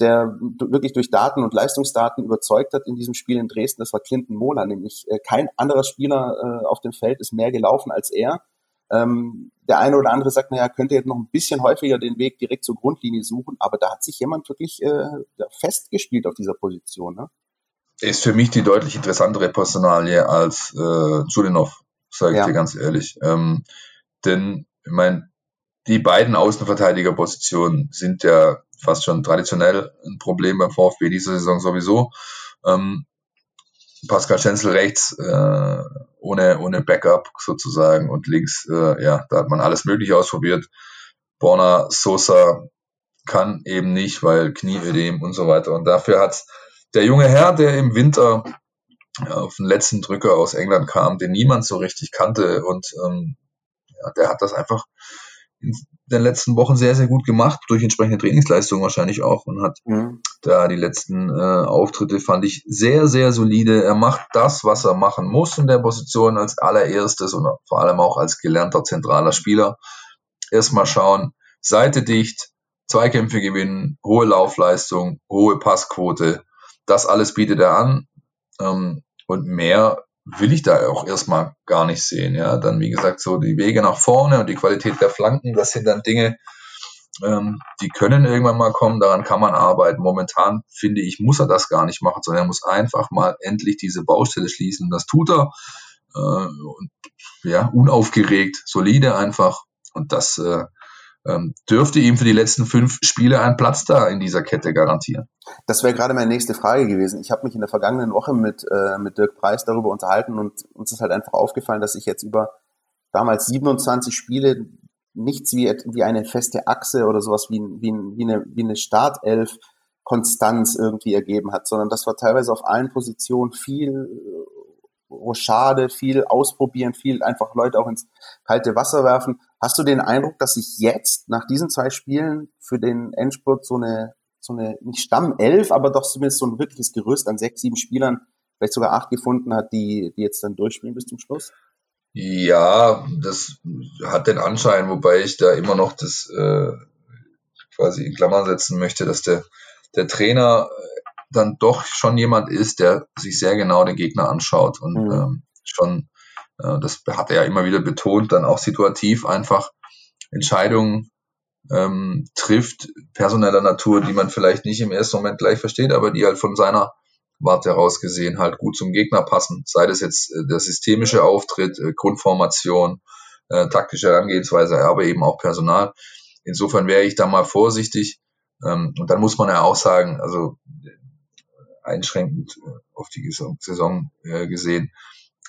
S2: der wirklich durch Daten und Leistungsdaten überzeugt hat in diesem Spiel in Dresden, das war Clinton Mohler, nämlich äh, kein anderer Spieler äh, auf dem Feld ist mehr gelaufen als er. Ähm, der eine oder andere sagt, naja, könnte jetzt noch ein bisschen häufiger den Weg direkt zur Grundlinie suchen, aber da hat sich jemand wirklich äh, festgespielt auf dieser Position. Ne?
S3: Ist für mich die deutlich interessantere Personalie als äh, Julinov, sage ich ja. dir ganz ehrlich. Ähm, denn, ich meine, die beiden Außenverteidigerpositionen sind ja fast schon traditionell ein Problem beim VfB diese Saison sowieso. Ähm, Pascal Schenzel rechts, äh, ohne, ohne Backup sozusagen und links, äh, ja, da hat man alles Mögliche ausprobiert. Borna Sosa kann eben nicht, weil Knieödem und so weiter. Und dafür hat der junge Herr, der im Winter auf den letzten Drücker aus England kam, den niemand so richtig kannte und ähm, ja, der hat das einfach den letzten Wochen sehr, sehr gut gemacht, durch entsprechende Trainingsleistung wahrscheinlich auch und hat mhm. da die letzten äh, Auftritte, fand ich sehr, sehr solide. Er macht das, was er machen muss in der Position als allererstes und vor allem auch als gelernter zentraler Spieler. Erstmal schauen, Seite dicht, Zweikämpfe gewinnen, hohe Laufleistung, hohe Passquote. Das alles bietet er an. Ähm, und mehr will ich da auch erstmal gar nicht sehen. Ja, dann wie gesagt so die Wege nach vorne und die Qualität der Flanken, das sind dann Dinge, ähm, die können irgendwann mal kommen. Daran kann man arbeiten. Momentan finde ich, muss er das gar nicht machen, sondern er muss einfach mal endlich diese Baustelle schließen. Das tut er äh, und ja unaufgeregt, solide einfach und das äh, dürfte ihm für die letzten fünf Spiele einen Platz da in dieser Kette garantieren.
S2: Das wäre gerade meine nächste Frage gewesen. Ich habe mich in der vergangenen Woche mit, äh, mit Dirk Preis darüber unterhalten und uns ist halt einfach aufgefallen, dass ich jetzt über damals 27 Spiele nichts wie, wie eine feste Achse oder sowas wie, wie, wie, eine, wie eine Startelf Konstanz irgendwie ergeben hat, sondern das war teilweise auf allen Positionen viel Rochade, viel ausprobieren, viel einfach Leute auch ins kalte Wasser werfen. Hast du den Eindruck, dass sich jetzt nach diesen zwei Spielen für den Endspurt so eine, so eine, nicht Stammelf, aber doch zumindest so ein wirkliches Gerüst an sechs, sieben Spielern, vielleicht sogar acht gefunden hat, die, die jetzt dann durchspielen bis zum Schluss?
S3: Ja, das hat den Anschein, wobei ich da immer noch das äh, quasi in Klammern setzen möchte, dass der, der Trainer dann doch schon jemand ist, der sich sehr genau den Gegner anschaut und mhm. ähm, schon, äh, das hat er ja immer wieder betont, dann auch situativ einfach Entscheidungen ähm, trifft, personeller Natur, die man vielleicht nicht im ersten Moment gleich versteht, aber die halt von seiner Warte heraus gesehen halt gut zum Gegner passen. Sei das jetzt äh, der systemische Auftritt, äh, Grundformation, äh, taktische Herangehensweise, aber eben auch Personal. Insofern wäre ich da mal vorsichtig. Ähm, und dann muss man ja auch sagen, also einschränkend äh, auf die Saison äh, gesehen,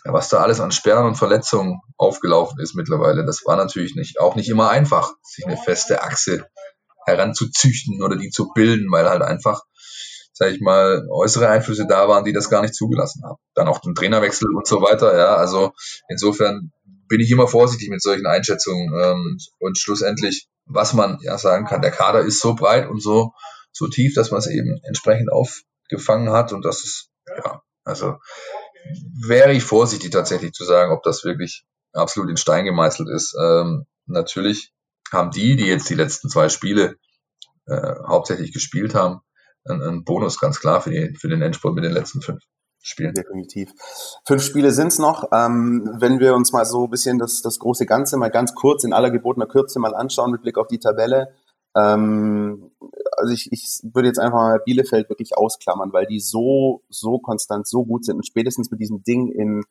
S3: was da alles an Sperren und Verletzungen aufgelaufen ist mittlerweile. Das war natürlich nicht, auch nicht immer einfach, sich eine feste Achse heranzuzüchten oder die zu bilden, weil halt einfach, sag ich mal, äußere Einflüsse da waren, die das gar nicht zugelassen haben. Dann auch den Trainerwechsel und so weiter, ja. Also insofern bin ich immer vorsichtig mit solchen Einschätzungen ähm, und schlussendlich, was man ja sagen kann, der Kader ist so breit und so so tief, dass man es eben entsprechend auf gefangen hat. Und das ist, ja, also wäre ich vorsichtig tatsächlich zu sagen, ob das wirklich absolut in Stein gemeißelt ist. Ähm, natürlich haben die, die jetzt die letzten zwei Spiele äh, hauptsächlich gespielt haben, einen, einen Bonus ganz klar für, die, für den Endspurt mit den letzten fünf. Spielen.
S2: Definitiv. Fünf Spiele sind's noch. Ähm, wenn wir uns mal so ein bisschen das, das große Ganze mal ganz kurz in aller gebotener Kürze mal anschauen mit Blick auf die Tabelle, ähm, also ich, ich würde jetzt einfach mal Bielefeld wirklich ausklammern, weil die so, so konstant, so gut sind und spätestens mit diesem Ding in,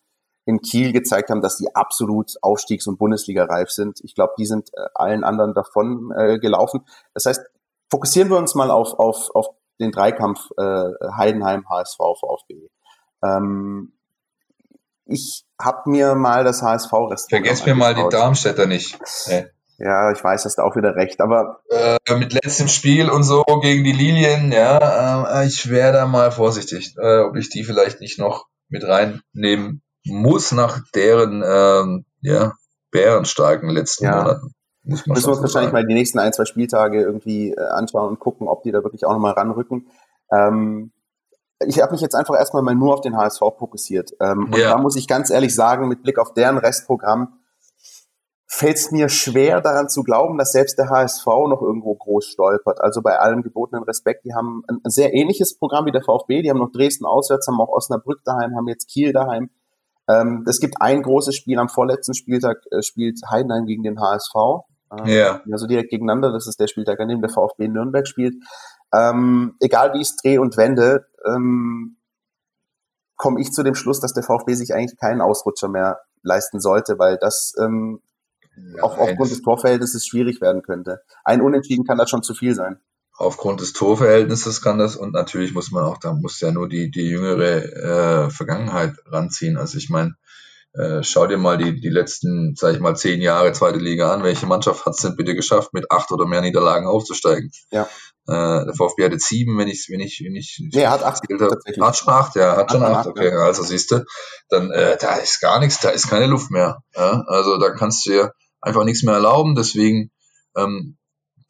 S2: in Kiel gezeigt haben, dass die absolut Aufstiegs- und Bundesliga-reif sind. Ich glaube, die sind äh, allen anderen davon äh, gelaufen. Das heißt, fokussieren wir uns mal auf, auf, auf den Dreikampf äh, Heidenheim, HSV, VfB. Ähm, ich habe mir mal das HSV-Restaurant.
S3: Vergesst mir mal die Darmstädter nicht.
S2: Nee. Ja, ich weiß, hast du auch wieder recht, aber.
S3: Äh, mit letztem Spiel und so gegen die Lilien, ja, äh, ich wäre da mal vorsichtig, äh, ob ich die vielleicht nicht noch mit reinnehmen muss nach deren, ähm, ja, bärenstarken letzten
S2: ja.
S3: Monaten.
S2: Muss Müssen wir uns wahrscheinlich sagen. mal die nächsten ein, zwei Spieltage irgendwie äh, anschauen und gucken, ob die da wirklich auch nochmal ranrücken. Ähm, ich habe mich jetzt einfach erstmal mal nur auf den HSV fokussiert. Ähm, und da muss ich ganz ehrlich sagen, mit Blick auf deren Restprogramm, fällt es mir schwer daran zu glauben, dass selbst der HSV noch irgendwo groß stolpert. Also bei allem gebotenen Respekt, die haben ein sehr ähnliches Programm wie der VfB, die haben noch Dresden auswärts, haben auch Osnabrück daheim, haben jetzt Kiel daheim. Ähm, es gibt ein großes Spiel am vorletzten Spieltag, äh, spielt Heidenheim gegen den HSV.
S3: Ähm, ja.
S2: Also direkt gegeneinander, das ist der Spieltag, an dem der VfB Nürnberg spielt. Ähm, egal wie ich es drehe und wende, ähm, komme ich zu dem Schluss, dass der VfB sich eigentlich keinen Ausrutscher mehr leisten sollte, weil das ähm, auch aufgrund des Torverhältnisses schwierig werden könnte. Ein Unentschieden kann das schon zu viel sein.
S3: Aufgrund des Torverhältnisses kann das und natürlich muss man auch, da muss ja nur die, die jüngere äh, Vergangenheit ranziehen. Also ich meine, äh, schau dir mal die, die letzten, sag ich mal, zehn Jahre zweite Liga an. Welche Mannschaft hat es denn bitte geschafft, mit acht oder mehr Niederlagen aufzusteigen?
S2: Ja.
S3: Äh, der VfB hatte sieben, wenn ich, wenn ich, wenn ich.
S2: Nee, er hat acht.
S3: Tatsächlich. Hat schon acht, ja, hat, hat schon acht. Okay, ja. also siehst du, dann äh, da ist gar nichts, da ist keine Luft mehr. Ja? Also da kannst du ja einfach nichts mehr erlauben. Deswegen ähm,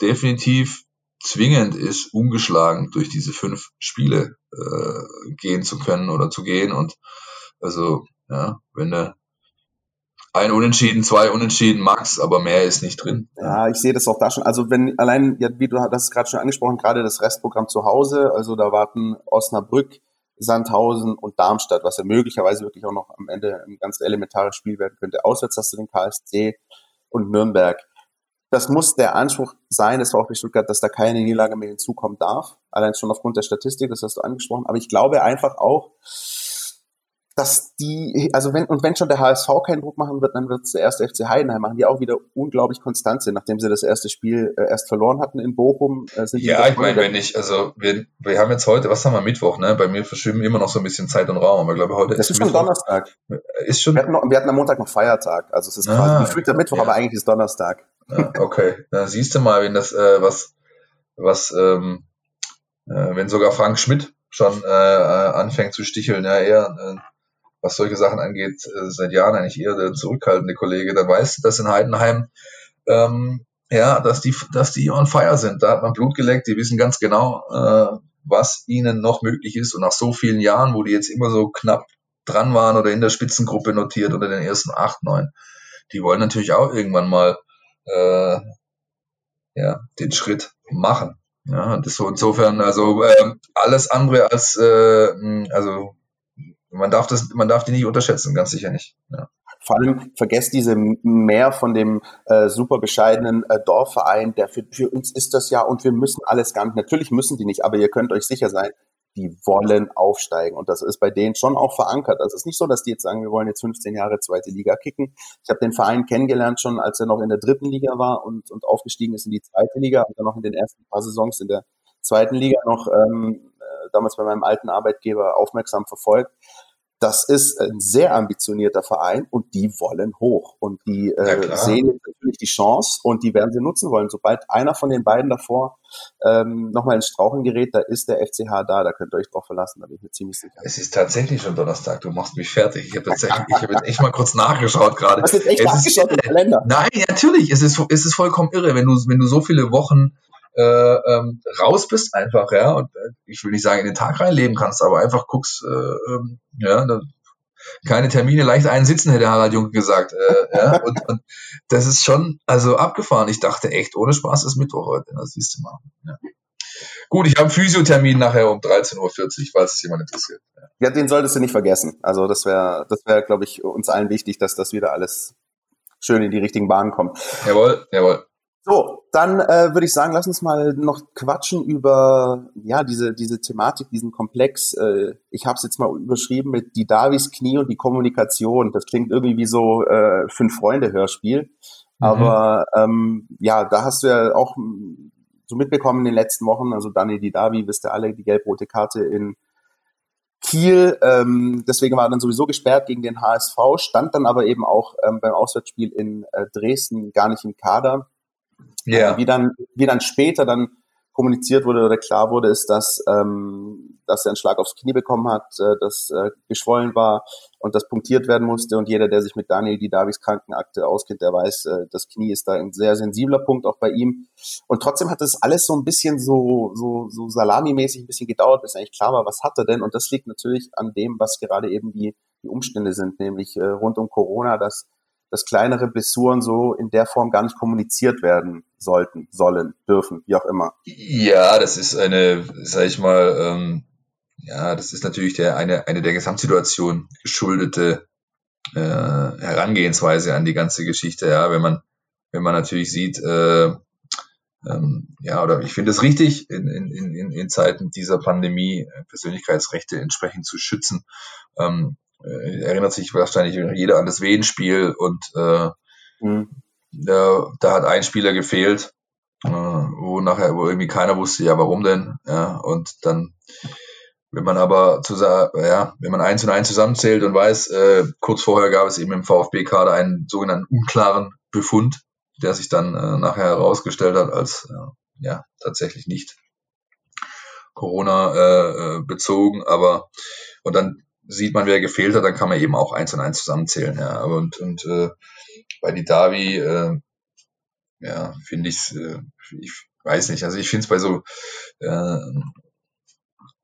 S3: definitiv zwingend ist, ungeschlagen durch diese fünf Spiele äh, gehen zu können oder zu gehen. Und also, ja, wenn du ein Unentschieden, zwei Unentschieden, Max, aber mehr ist nicht drin.
S2: Ja, ich sehe das auch da schon. Also wenn allein, ja, wie du es gerade schon angesprochen, gerade das Restprogramm zu Hause, also da warten Osnabrück, Sandhausen und Darmstadt, was ja möglicherweise wirklich auch noch am Ende ein ganz elementares Spiel werden könnte. Auswärts hast du den KSC und Nürnberg. Das muss der Anspruch sein des VfB Stuttgart, dass da keine Niederlage mehr hinzukommen darf. Allein schon aufgrund der Statistik, das hast du angesprochen. Aber ich glaube einfach auch, dass die, also wenn, und wenn schon der HSV keinen Druck machen wird, dann wird es der erste FC Heidenheim machen, die auch wieder unglaublich konstant sind, nachdem sie das erste Spiel äh, erst verloren hatten in Bochum.
S3: Äh, ja, ich meine, wenn ich, also wir, wir haben jetzt heute, was haben wir, Mittwoch, ne? Bei mir verschieben immer noch so ein bisschen Zeit und Raum, aber ich glaube heute
S2: das ist, ist schon Donnerstag.
S3: Ist schon.
S2: Wir hatten, noch, wir hatten am Montag noch Feiertag, also es ist ah, quasi gefühlter Mittwoch, ja. aber eigentlich ist Donnerstag.
S3: Ja, okay, dann siehst du mal, wenn das, äh, was, was, ähm, äh, wenn sogar Frank Schmidt schon äh, äh anfängt zu sticheln, ja, eher äh, was solche Sachen angeht, äh, seit Jahren eigentlich eher der zurückhaltende Kollege. Weißt du, dass in Heidenheim, ähm, ja, dass die, dass die on fire sind. Da hat man Blut geleckt, die wissen ganz genau, äh, was ihnen noch möglich ist. Und nach so vielen Jahren, wo die jetzt immer so knapp dran waren oder in der Spitzengruppe notiert unter den ersten acht, neun, die wollen natürlich auch irgendwann mal äh, ja, den Schritt machen. Ja, das so insofern, also äh, alles andere als äh, also man darf das, man darf die nicht unterschätzen, ganz sicher nicht. Ja.
S2: Vor allem vergesst diese mehr von dem äh, super bescheidenen äh, Dorfverein, der für, für uns ist das ja und wir müssen alles nicht. Natürlich müssen die nicht, aber ihr könnt euch sicher sein, die wollen aufsteigen. Und das ist bei denen schon auch verankert. Also es ist nicht so, dass die jetzt sagen, wir wollen jetzt 15 Jahre zweite Liga kicken. Ich habe den Verein kennengelernt schon, als er noch in der dritten Liga war und, und aufgestiegen ist in die zweite Liga und dann noch in den ersten paar Saisons in der zweiten Liga noch ähm, äh, damals bei meinem alten Arbeitgeber aufmerksam verfolgt. Das ist ein sehr ambitionierter Verein und die wollen hoch und die äh, sehen natürlich die Chance und die werden sie nutzen wollen. Sobald einer von den beiden davor ähm, nochmal ins Strauchen gerät, da ist der FCH da, da könnt ihr euch drauf verlassen, da bin ich mir ziemlich sicher.
S3: Es ist tatsächlich schon Donnerstag, du machst mich fertig. Ich habe jetzt, echt, ich hab jetzt echt mal kurz nachgeschaut gerade.
S2: Hast du jetzt echt es nachgeschaut ist, im Kalender?
S3: Nein, natürlich, es ist, es ist vollkommen irre, wenn du, wenn du so viele Wochen äh, ähm, raus bist einfach, ja, und äh, ich will nicht sagen in den Tag reinleben kannst, aber einfach guckst, äh, ähm, ja, da, keine Termine, leicht einsitzen, hätte Harald Junke gesagt. Äh, ja, und, und das ist schon also abgefahren. Ich dachte echt, ohne Spaß ist Mittwoch heute. Das siehst du mal. Ja. Gut, ich habe einen Physiothermin nachher um 13.40 Uhr, falls es jemand interessiert.
S2: Ja. ja, den solltest du nicht vergessen. Also das wäre, das wäre, glaube ich, uns allen wichtig, dass das wieder alles schön in die richtigen Bahnen kommt.
S3: Jawohl, jawohl.
S2: So, dann äh, würde ich sagen, lass uns mal noch quatschen über ja diese diese Thematik, diesen Komplex. Äh, ich habe es jetzt mal überschrieben mit die Davis Knie und die Kommunikation. Das klingt irgendwie wie so äh, fünf Freunde Hörspiel, mhm. aber ähm, ja, da hast du ja auch so mitbekommen in den letzten Wochen. Also Daniel Didavi, wisst ihr alle, die gelb-rote Karte in Kiel. Ähm, deswegen war er dann sowieso gesperrt gegen den HSV, stand dann aber eben auch ähm, beim Auswärtsspiel in äh, Dresden gar nicht im Kader. Ja. Also wie dann, wie dann später dann kommuniziert wurde oder klar wurde, ist, dass, ähm, dass er einen Schlag aufs Knie bekommen hat, äh, das äh, geschwollen war und das punktiert werden musste. Und jeder, der sich mit Daniel die Davis Krankenakte auskennt, der weiß, äh, das Knie ist da ein sehr sensibler Punkt auch bei ihm. Und trotzdem hat das alles so ein bisschen so, so, so salamimäßig ein bisschen gedauert, bis eigentlich klar war, was hat er denn? Und das liegt natürlich an dem, was gerade eben die, die Umstände sind, nämlich äh, rund um Corona, dass dass kleinere Blessuren so in der Form gar nicht kommuniziert werden sollten, sollen, dürfen, wie auch immer.
S3: Ja, das ist eine, sag ich mal, ähm, ja, das ist natürlich der, eine, eine der Gesamtsituation geschuldete äh, Herangehensweise an die ganze Geschichte, ja, wenn man, wenn man natürlich sieht, äh, ähm, ja, oder ich finde es richtig, in, in, in, in Zeiten dieser Pandemie äh, Persönlichkeitsrechte entsprechend zu schützen. Ähm, äh, erinnert sich wahrscheinlich jeder an das Wehenspiel und äh, mhm. da, da hat ein Spieler gefehlt, äh, wo nachher, wo irgendwie keiner wusste, ja, warum denn, ja, und dann, wenn man aber zu, ja, wenn man eins und eins zusammenzählt und weiß, äh, kurz vorher gab es eben im VfB-Kader einen sogenannten unklaren Befund, der sich dann äh, nachher herausgestellt hat als äh, ja tatsächlich nicht Corona bezogen, aber und dann sieht man, wer gefehlt hat, dann kann man eben auch eins und eins zusammenzählen. Ja. Und, und äh, bei die Davi, äh, ja, finde ich, äh, ich weiß nicht. Also ich finde es bei so, äh,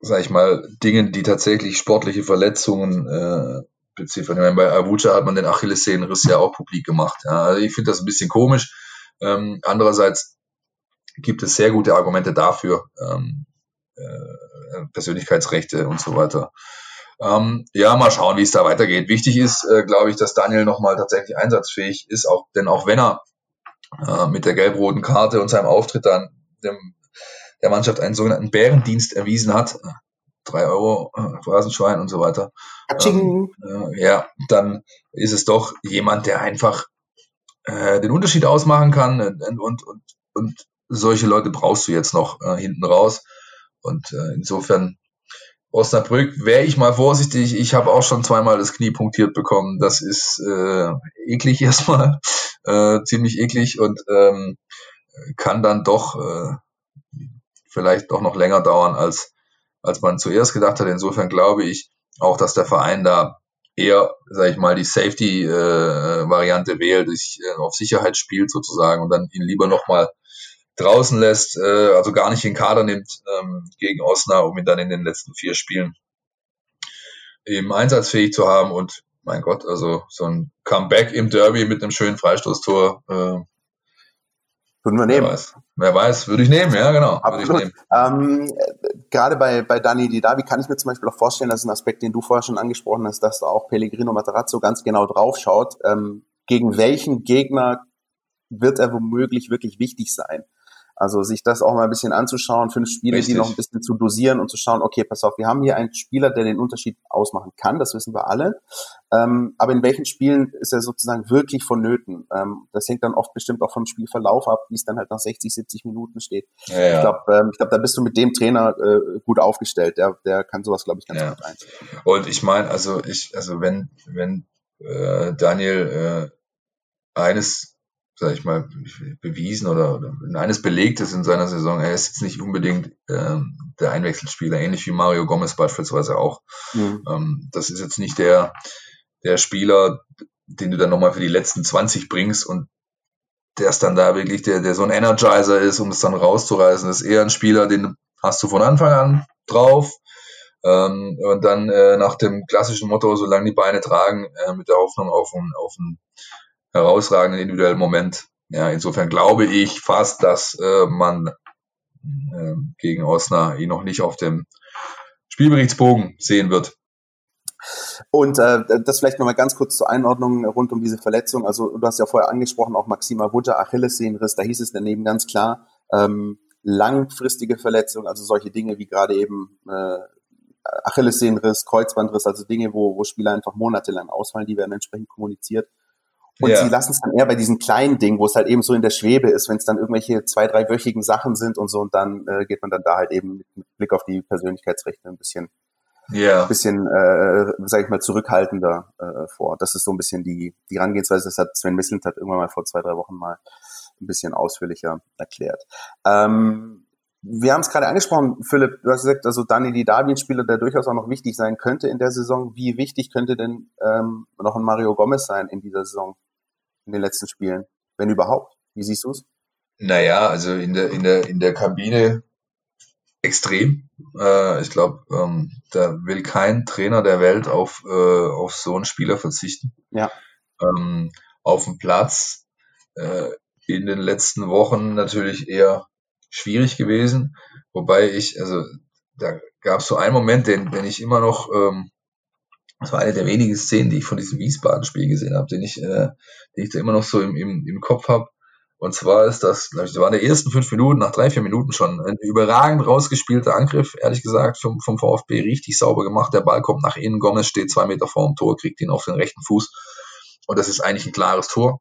S3: sag ich mal, Dingen, die tatsächlich sportliche Verletzungen äh, beziffern. Ich meine, bei Avucha hat man den Achillessehnenriss ja auch publik gemacht. Ja. Also ich finde das ein bisschen komisch. Ähm, andererseits gibt es sehr gute Argumente dafür, ähm, äh, Persönlichkeitsrechte und so weiter. Ähm, ja, mal schauen, wie es da weitergeht. Wichtig ist, äh, glaube ich, dass Daniel nochmal tatsächlich einsatzfähig ist, auch, denn auch wenn er äh, mit der gelb-roten Karte und seinem Auftritt dann dem, der Mannschaft einen sogenannten Bärendienst erwiesen hat, drei Euro äh, Phrasenschwein und so weiter, ähm, äh, ja, dann ist es doch jemand, der einfach äh, den Unterschied ausmachen kann und, und, und, und solche Leute brauchst du jetzt noch äh, hinten raus. Und äh, insofern Osnabrück wäre ich mal vorsichtig. Ich habe auch schon zweimal das Knie punktiert bekommen. Das ist äh, eklig erstmal, äh, ziemlich eklig und ähm, kann dann doch äh, vielleicht doch noch länger dauern, als, als man zuerst gedacht hat. Insofern glaube ich auch, dass der Verein da eher, sage ich mal, die Safety-Variante äh, wählt, sich äh, auf Sicherheit spielt sozusagen und dann ihn lieber nochmal draußen lässt, äh, also gar nicht in Kader nimmt ähm, gegen Osnabrück, um ihn dann in den letzten vier Spielen eben einsatzfähig zu haben. Und mein Gott, also so ein Comeback im Derby mit einem schönen Freistoßtor. Äh,
S2: Würden wir nehmen.
S3: Wer weiß, wer weiß würde ich nehmen, ja genau. Nehmen.
S2: Ähm, gerade bei, bei Dani Didavi kann ich mir zum Beispiel auch vorstellen, das ist ein Aspekt, den du vorher schon angesprochen hast, dass da auch Pellegrino Matarazzo ganz genau draufschaut, ähm, gegen welchen Gegner wird er womöglich wirklich wichtig sein. Also sich das auch mal ein bisschen anzuschauen, fünf Spiele, Richtig. die noch ein bisschen zu dosieren und zu schauen, okay, pass auf, wir haben hier einen Spieler, der den Unterschied ausmachen kann, das wissen wir alle. Ähm, aber in welchen Spielen ist er sozusagen wirklich vonnöten? Ähm, das hängt dann oft bestimmt auch vom Spielverlauf ab, wie es dann halt nach 60, 70 Minuten steht. Ja, ja. Ich glaube, ähm, ich glaub, da bist du mit dem Trainer äh, gut aufgestellt. Der, der kann sowas, glaube ich, ganz ja. gut einstellen.
S3: Und ich meine, also ich, also wenn, wenn äh, Daniel äh, eines sag ich mal, bewiesen oder, oder eines belegt ist in seiner Saison. Er ist jetzt nicht unbedingt ähm, der Einwechselspieler, ähnlich wie Mario Gomez beispielsweise auch. Mhm. Ähm, das ist jetzt nicht der, der Spieler, den du dann nochmal für die letzten 20 bringst und der ist dann da wirklich der, der so ein Energizer ist, um es dann rauszureißen. Das ist eher ein Spieler, den hast du von Anfang an drauf. Ähm, und dann äh, nach dem klassischen Motto, solange die Beine tragen, äh, mit der Hoffnung auf ein, auf ein herausragenden individuellen Moment. Ja, insofern glaube ich fast, dass äh, man äh, gegen Osnabrück ihn noch nicht auf dem Spielberichtsbogen sehen wird.
S2: Und äh, das vielleicht nochmal ganz kurz zur Einordnung rund um diese Verletzung. Also du hast ja vorher angesprochen, auch Maxima Wutter, Achillessehnenriss, da hieß es daneben ganz klar, ähm, langfristige Verletzung, also solche Dinge wie gerade eben äh, Achillessehnenriss, Kreuzbandriss, also Dinge, wo, wo Spieler einfach monatelang ausfallen, die werden entsprechend kommuniziert. Und ja. sie lassen es dann eher bei diesen kleinen Dingen, wo es halt eben so in der Schwebe ist, wenn es dann irgendwelche zwei, drei wöchigen Sachen sind und so, und dann äh, geht man dann da halt eben mit, Blick auf die Persönlichkeitsrechte ein bisschen, ja. bisschen, äh, sag ich mal, zurückhaltender äh, vor. Das ist so ein bisschen die, die Herangehensweise, das hat Sven Misslint hat irgendwann mal vor zwei, drei Wochen mal ein bisschen ausführlicher erklärt. Ähm, wir haben es gerade angesprochen, Philipp, du hast gesagt, also Dani Didavi, ein Spieler, der durchaus auch noch wichtig sein könnte in der Saison. Wie wichtig könnte denn ähm, noch ein Mario Gomez sein in dieser Saison? In den letzten Spielen, wenn überhaupt. Wie siehst du es?
S3: Naja, also in der, in der, in der Kabine extrem. Äh, ich glaube, ähm, da will kein Trainer der Welt auf, äh, auf so einen Spieler verzichten.
S2: Ja.
S3: Ähm, auf dem Platz äh, in den letzten Wochen natürlich eher schwierig gewesen. Wobei ich, also da gab es so einen Moment, den, den ich immer noch ähm, das war eine der wenigen Szenen, die ich von diesem Wiesbaden-Spiel gesehen habe, den ich, äh, den ich da immer noch so im, im, im Kopf habe. Und zwar ist das, das war in den ersten fünf Minuten, nach drei, vier Minuten schon, ein überragend rausgespielter Angriff, ehrlich gesagt, vom, vom VfB richtig sauber gemacht. Der Ball kommt nach innen, Gomez steht zwei Meter vor dem Tor, kriegt ihn auf den rechten Fuß. Und das ist eigentlich ein klares Tor.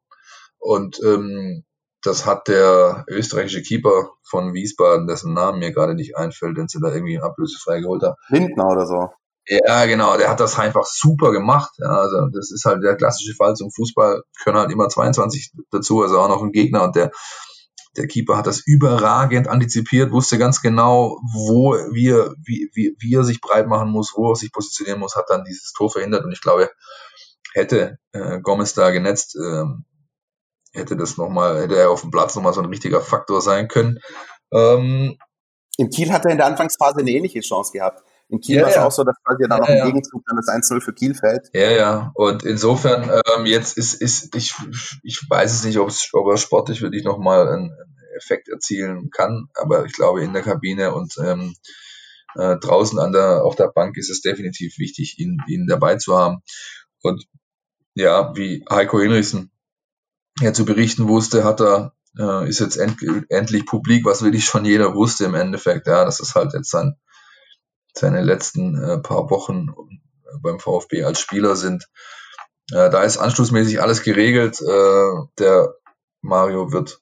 S3: Und ähm, das hat der österreichische Keeper von Wiesbaden, dessen Namen mir gerade nicht einfällt, den sie da irgendwie ablösefrei geholt haben.
S2: Lindner oder so.
S3: Ja, genau, der hat das einfach super gemacht. Ja, also das ist halt der klassische Fall zum Fußball, können halt immer 22 dazu, also auch noch ein Gegner und der, der Keeper hat das überragend antizipiert, wusste ganz genau, wo wir, wie, wie, wie er sich breit machen muss, wo er sich positionieren muss, hat dann dieses Tor verhindert und ich glaube, hätte äh, Gomez da genetzt, ähm, hätte das nochmal, hätte er auf dem Platz nochmal so ein richtiger Faktor sein können. Ähm,
S2: in Kiel hat er in der Anfangsphase eine ähnliche Chance gehabt. In Kiel ja, war es ja. auch so, dass quasi dann ja, noch im Gegenzug dann das 1-0 für Kiel fällt.
S3: Ja, ja. Und insofern, ähm, jetzt ist, ist ich, ich weiß es nicht, ob, es, er sportlich wirklich nochmal einen Effekt erzielen kann, aber ich glaube in der Kabine und ähm, äh, draußen an der, auf der Bank ist es definitiv wichtig, ihn, ihn dabei zu haben. Und ja, wie Heiko Hinrichsen ja zu berichten wusste, hat er äh, ist jetzt end, endlich publik, was wirklich schon jeder wusste im Endeffekt. Ja, das ist halt jetzt sein, seine letzten äh, paar Wochen beim VfB als Spieler sind. Äh, da ist anschlussmäßig alles geregelt. Äh, der Mario wird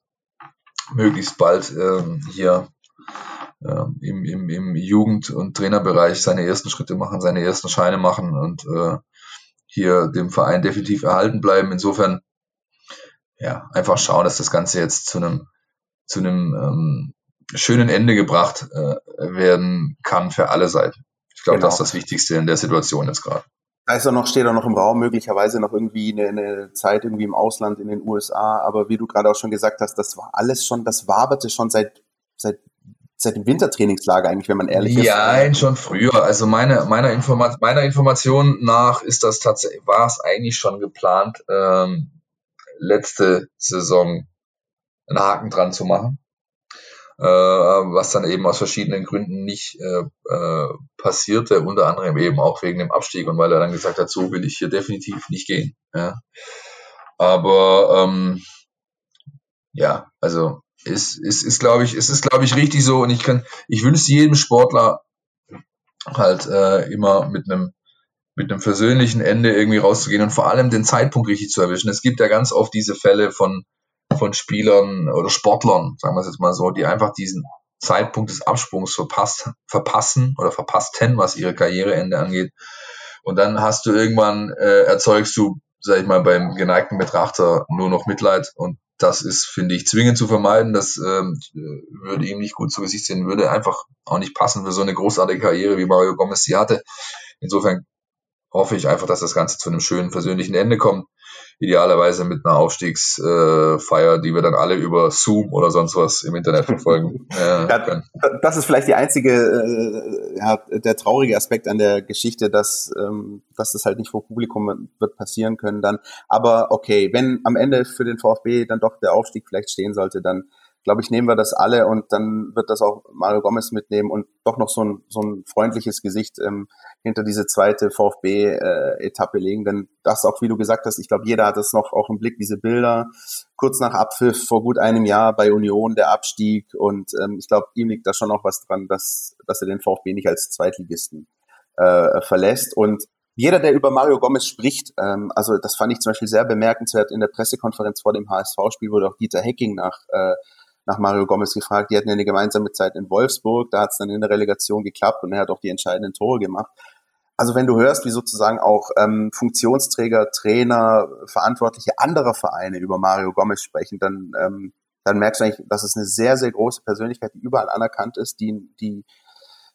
S3: möglichst bald äh, hier äh, im, im, im Jugend- und Trainerbereich seine ersten Schritte machen, seine ersten Scheine machen und äh, hier dem Verein definitiv erhalten bleiben. Insofern ja, einfach schauen, dass das Ganze jetzt zu einem, zu einem ähm, schönen Ende gebracht äh, werden kann für alle Seiten. Ich glaube, genau. das ist das Wichtigste in der Situation jetzt gerade.
S2: Da ist er noch, steht er noch im Raum, möglicherweise noch irgendwie eine, eine Zeit irgendwie im Ausland in den USA. Aber wie du gerade auch schon gesagt hast, das war alles schon, das waberte schon seit, seit seit dem Wintertrainingslager eigentlich, wenn man ehrlich
S3: ja, ist. Ja, nein, schon früher. Also meine, meiner, Informa meiner Information nach ist das tatsächlich, war es eigentlich schon geplant, ähm, letzte Saison einen Haken dran zu machen. Äh, was dann eben aus verschiedenen Gründen nicht äh, äh, passierte, unter anderem eben auch wegen dem Abstieg und weil er dann gesagt hat, so will ich hier definitiv nicht gehen. Ja. Aber ähm, ja, also ist, ist, ist glaube ich, es ist, glaube ich, richtig so und ich kann, ich wünsche jedem Sportler halt äh, immer mit einem mit einem versöhnlichen Ende irgendwie rauszugehen und vor allem den Zeitpunkt richtig zu erwischen. Es gibt ja ganz oft diese Fälle von, von Spielern oder Sportlern, sagen wir es jetzt mal so, die einfach diesen Zeitpunkt des Absprungs verpasst, verpassen oder verpassten, was ihre Karriereende angeht. Und dann hast du irgendwann, äh, erzeugst du, sag ich mal, beim geneigten Betrachter nur noch Mitleid und das ist, finde ich, zwingend zu vermeiden. Das ähm, würde ihm nicht gut zu Gesicht sehen, würde einfach auch nicht passen für so eine großartige Karriere, wie Mario Gomez sie hatte. Insofern hoffe ich einfach, dass das Ganze zu einem schönen persönlichen Ende kommt. Idealerweise mit einer Aufstiegsfeier, die wir dann alle über Zoom oder sonst was im Internet verfolgen
S2: äh, ja, Das ist vielleicht die einzige, äh, ja, der traurige Aspekt an der Geschichte, dass, ähm, dass das halt nicht vor Publikum wird passieren können dann. Aber okay, wenn am Ende für den VfB dann doch der Aufstieg vielleicht stehen sollte, dann glaube ich, nehmen wir das alle und dann wird das auch Mario Gomez mitnehmen und doch noch so ein, so ein freundliches Gesicht ähm, hinter diese zweite VfB-Etappe äh, legen. Denn das auch, wie du gesagt hast, ich glaube, jeder hat das noch auch im Blick, diese Bilder kurz nach Abpfiff vor gut einem Jahr bei Union, der Abstieg. Und ähm, ich glaube, ihm liegt da schon noch was dran, dass, dass er den VfB nicht als Zweitligisten äh, verlässt. Und jeder, der über Mario Gomez spricht, ähm, also das fand ich zum Beispiel sehr bemerkenswert in der Pressekonferenz vor dem HSV-Spiel, wurde auch Dieter Hecking nach äh, nach Mario Gomez gefragt. Die hatten ja eine gemeinsame Zeit in Wolfsburg, da hat es dann in der Relegation geklappt und er hat auch die entscheidenden Tore gemacht. Also wenn du hörst, wie sozusagen auch ähm, Funktionsträger, Trainer, Verantwortliche anderer Vereine über Mario Gomez sprechen, dann, ähm, dann merkst du eigentlich, dass es eine sehr, sehr große Persönlichkeit, die überall anerkannt ist, die, die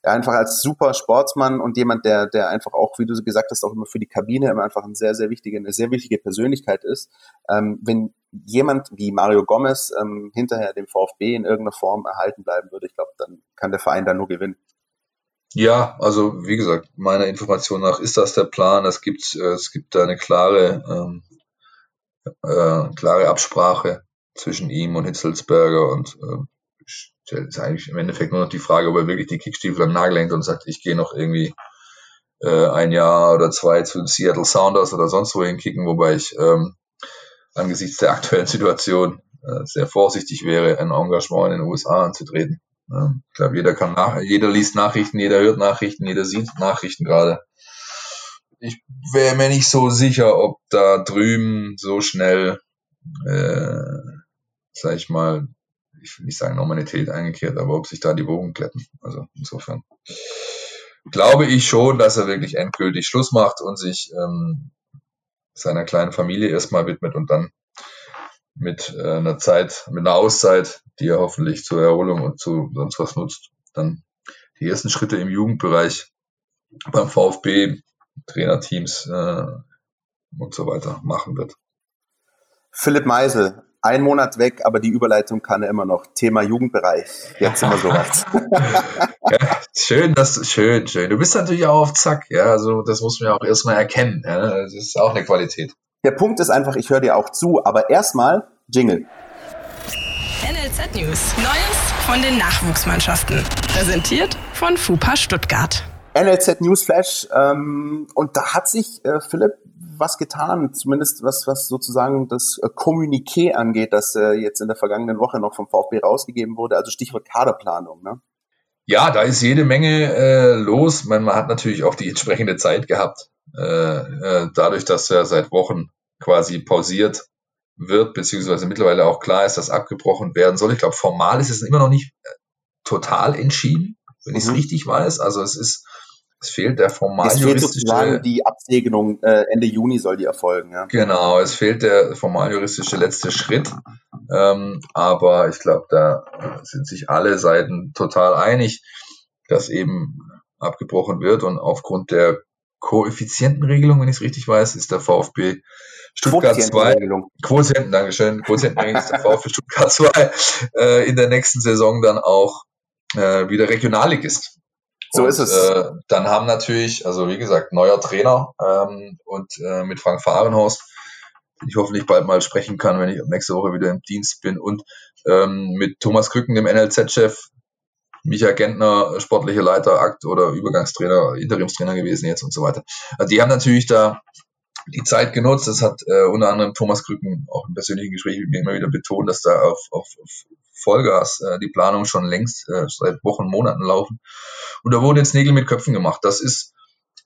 S2: einfach als super Sportsmann und jemand, der, der einfach auch, wie du gesagt hast, auch immer für die Kabine immer einfach ein sehr, sehr wichtige, eine sehr wichtige Persönlichkeit ist. Ähm, wenn jemand wie Mario Gomez ähm, hinterher dem VfB in irgendeiner Form erhalten bleiben würde, ich glaube, dann kann der Verein da nur gewinnen.
S3: Ja, also wie gesagt, meiner Information nach ist das der Plan. Es gibt, äh, es gibt da eine klare, ähm, äh, klare Absprache zwischen ihm und Hitzelsberger und äh, ist eigentlich im Endeffekt nur noch die Frage, ob er wirklich die Kickstiefel am Nagel hängt und sagt, ich gehe noch irgendwie äh, ein Jahr oder zwei zu den Seattle Sounders oder sonst wohin kicken, wobei ich ähm, angesichts der aktuellen Situation äh, sehr vorsichtig wäre, ein Engagement in den USA anzutreten. Ähm, ich glaube, jeder kann nach, jeder liest Nachrichten, jeder hört Nachrichten, jeder sieht Nachrichten gerade. Ich wäre mir nicht so sicher, ob da drüben so schnell, äh, sag ich mal, ich will nicht sagen Normalität eingekehrt, aber ob sich da die Wogen glätten. Also insofern glaube ich schon, dass er wirklich endgültig Schluss macht und sich ähm, seiner kleinen Familie erstmal widmet und dann mit äh, einer Zeit, mit einer Auszeit, die er hoffentlich zur Erholung und zu sonst was nutzt, dann die ersten Schritte im Jugendbereich beim VfB, Trainerteams äh, und so weiter machen wird.
S2: Philipp Meisel, ein Monat weg, aber die Überleitung kann er immer noch. Thema Jugendbereich. Jetzt sind wir soweit.
S3: ja, schön, dass schön, schön. Du bist natürlich auch auf Zack, ja. Also das muss man ja auch erstmal erkennen. Ja? Das ist auch eine Qualität.
S2: Der Punkt ist einfach, ich höre dir auch zu, aber erstmal Jingle.
S1: NLZ News. Neues von den Nachwuchsmannschaften. Präsentiert von FUPA Stuttgart.
S2: NLZ Newsflash. Ähm, und da hat sich äh, Philipp was getan, zumindest was, was sozusagen das äh, Kommuniqué angeht, das äh, jetzt in der vergangenen Woche noch vom VfB rausgegeben wurde, also Stichwort Kaderplanung. Ne?
S3: Ja, da ist jede Menge äh, los. Man, man hat natürlich auch die entsprechende Zeit gehabt, äh, äh, dadurch, dass er seit Wochen quasi pausiert wird, beziehungsweise mittlerweile auch klar ist, dass abgebrochen werden soll. Ich glaube, formal ist es immer noch nicht total entschieden, wenn mhm. ich es richtig weiß. Also es ist es fehlt der formal es fehlt
S2: sozusagen die Absegnung, äh, Ende Juni soll die erfolgen. Ja.
S3: Genau, es fehlt der formal juristische letzte Schritt. Ähm, aber ich glaube, da sind sich alle Seiten total einig, dass eben abgebrochen wird. Und aufgrund der Koeffizientenregelung, wenn ich es richtig weiß, ist der VfB Stuttgart 2. Quotienten, Dankeschön. Quotientenregelung ist der VfB Stuttgart 2 äh, in der nächsten Saison dann auch äh, wieder Regionalligist.
S2: So und, ist es.
S3: Äh, dann haben natürlich, also wie gesagt, neuer Trainer ähm, und äh, mit Frank Fahrenhorst, den ich hoffentlich bald mal sprechen kann, wenn ich nächste Woche wieder im Dienst bin, und ähm, mit Thomas Krücken, dem NLZ-Chef, Michael Gentner, sportlicher Leiter, Akt oder Übergangstrainer, Interimstrainer gewesen jetzt und so weiter. Also die haben natürlich da die Zeit genutzt. Das hat äh, unter anderem Thomas Krücken auch im persönlichen Gespräch mit mir immer wieder betont, dass da auf, auf, auf Vollgas äh, die Planung schon längst äh, seit Wochen, Monaten laufen. Und da wurden jetzt Nägel mit Köpfen gemacht. Das ist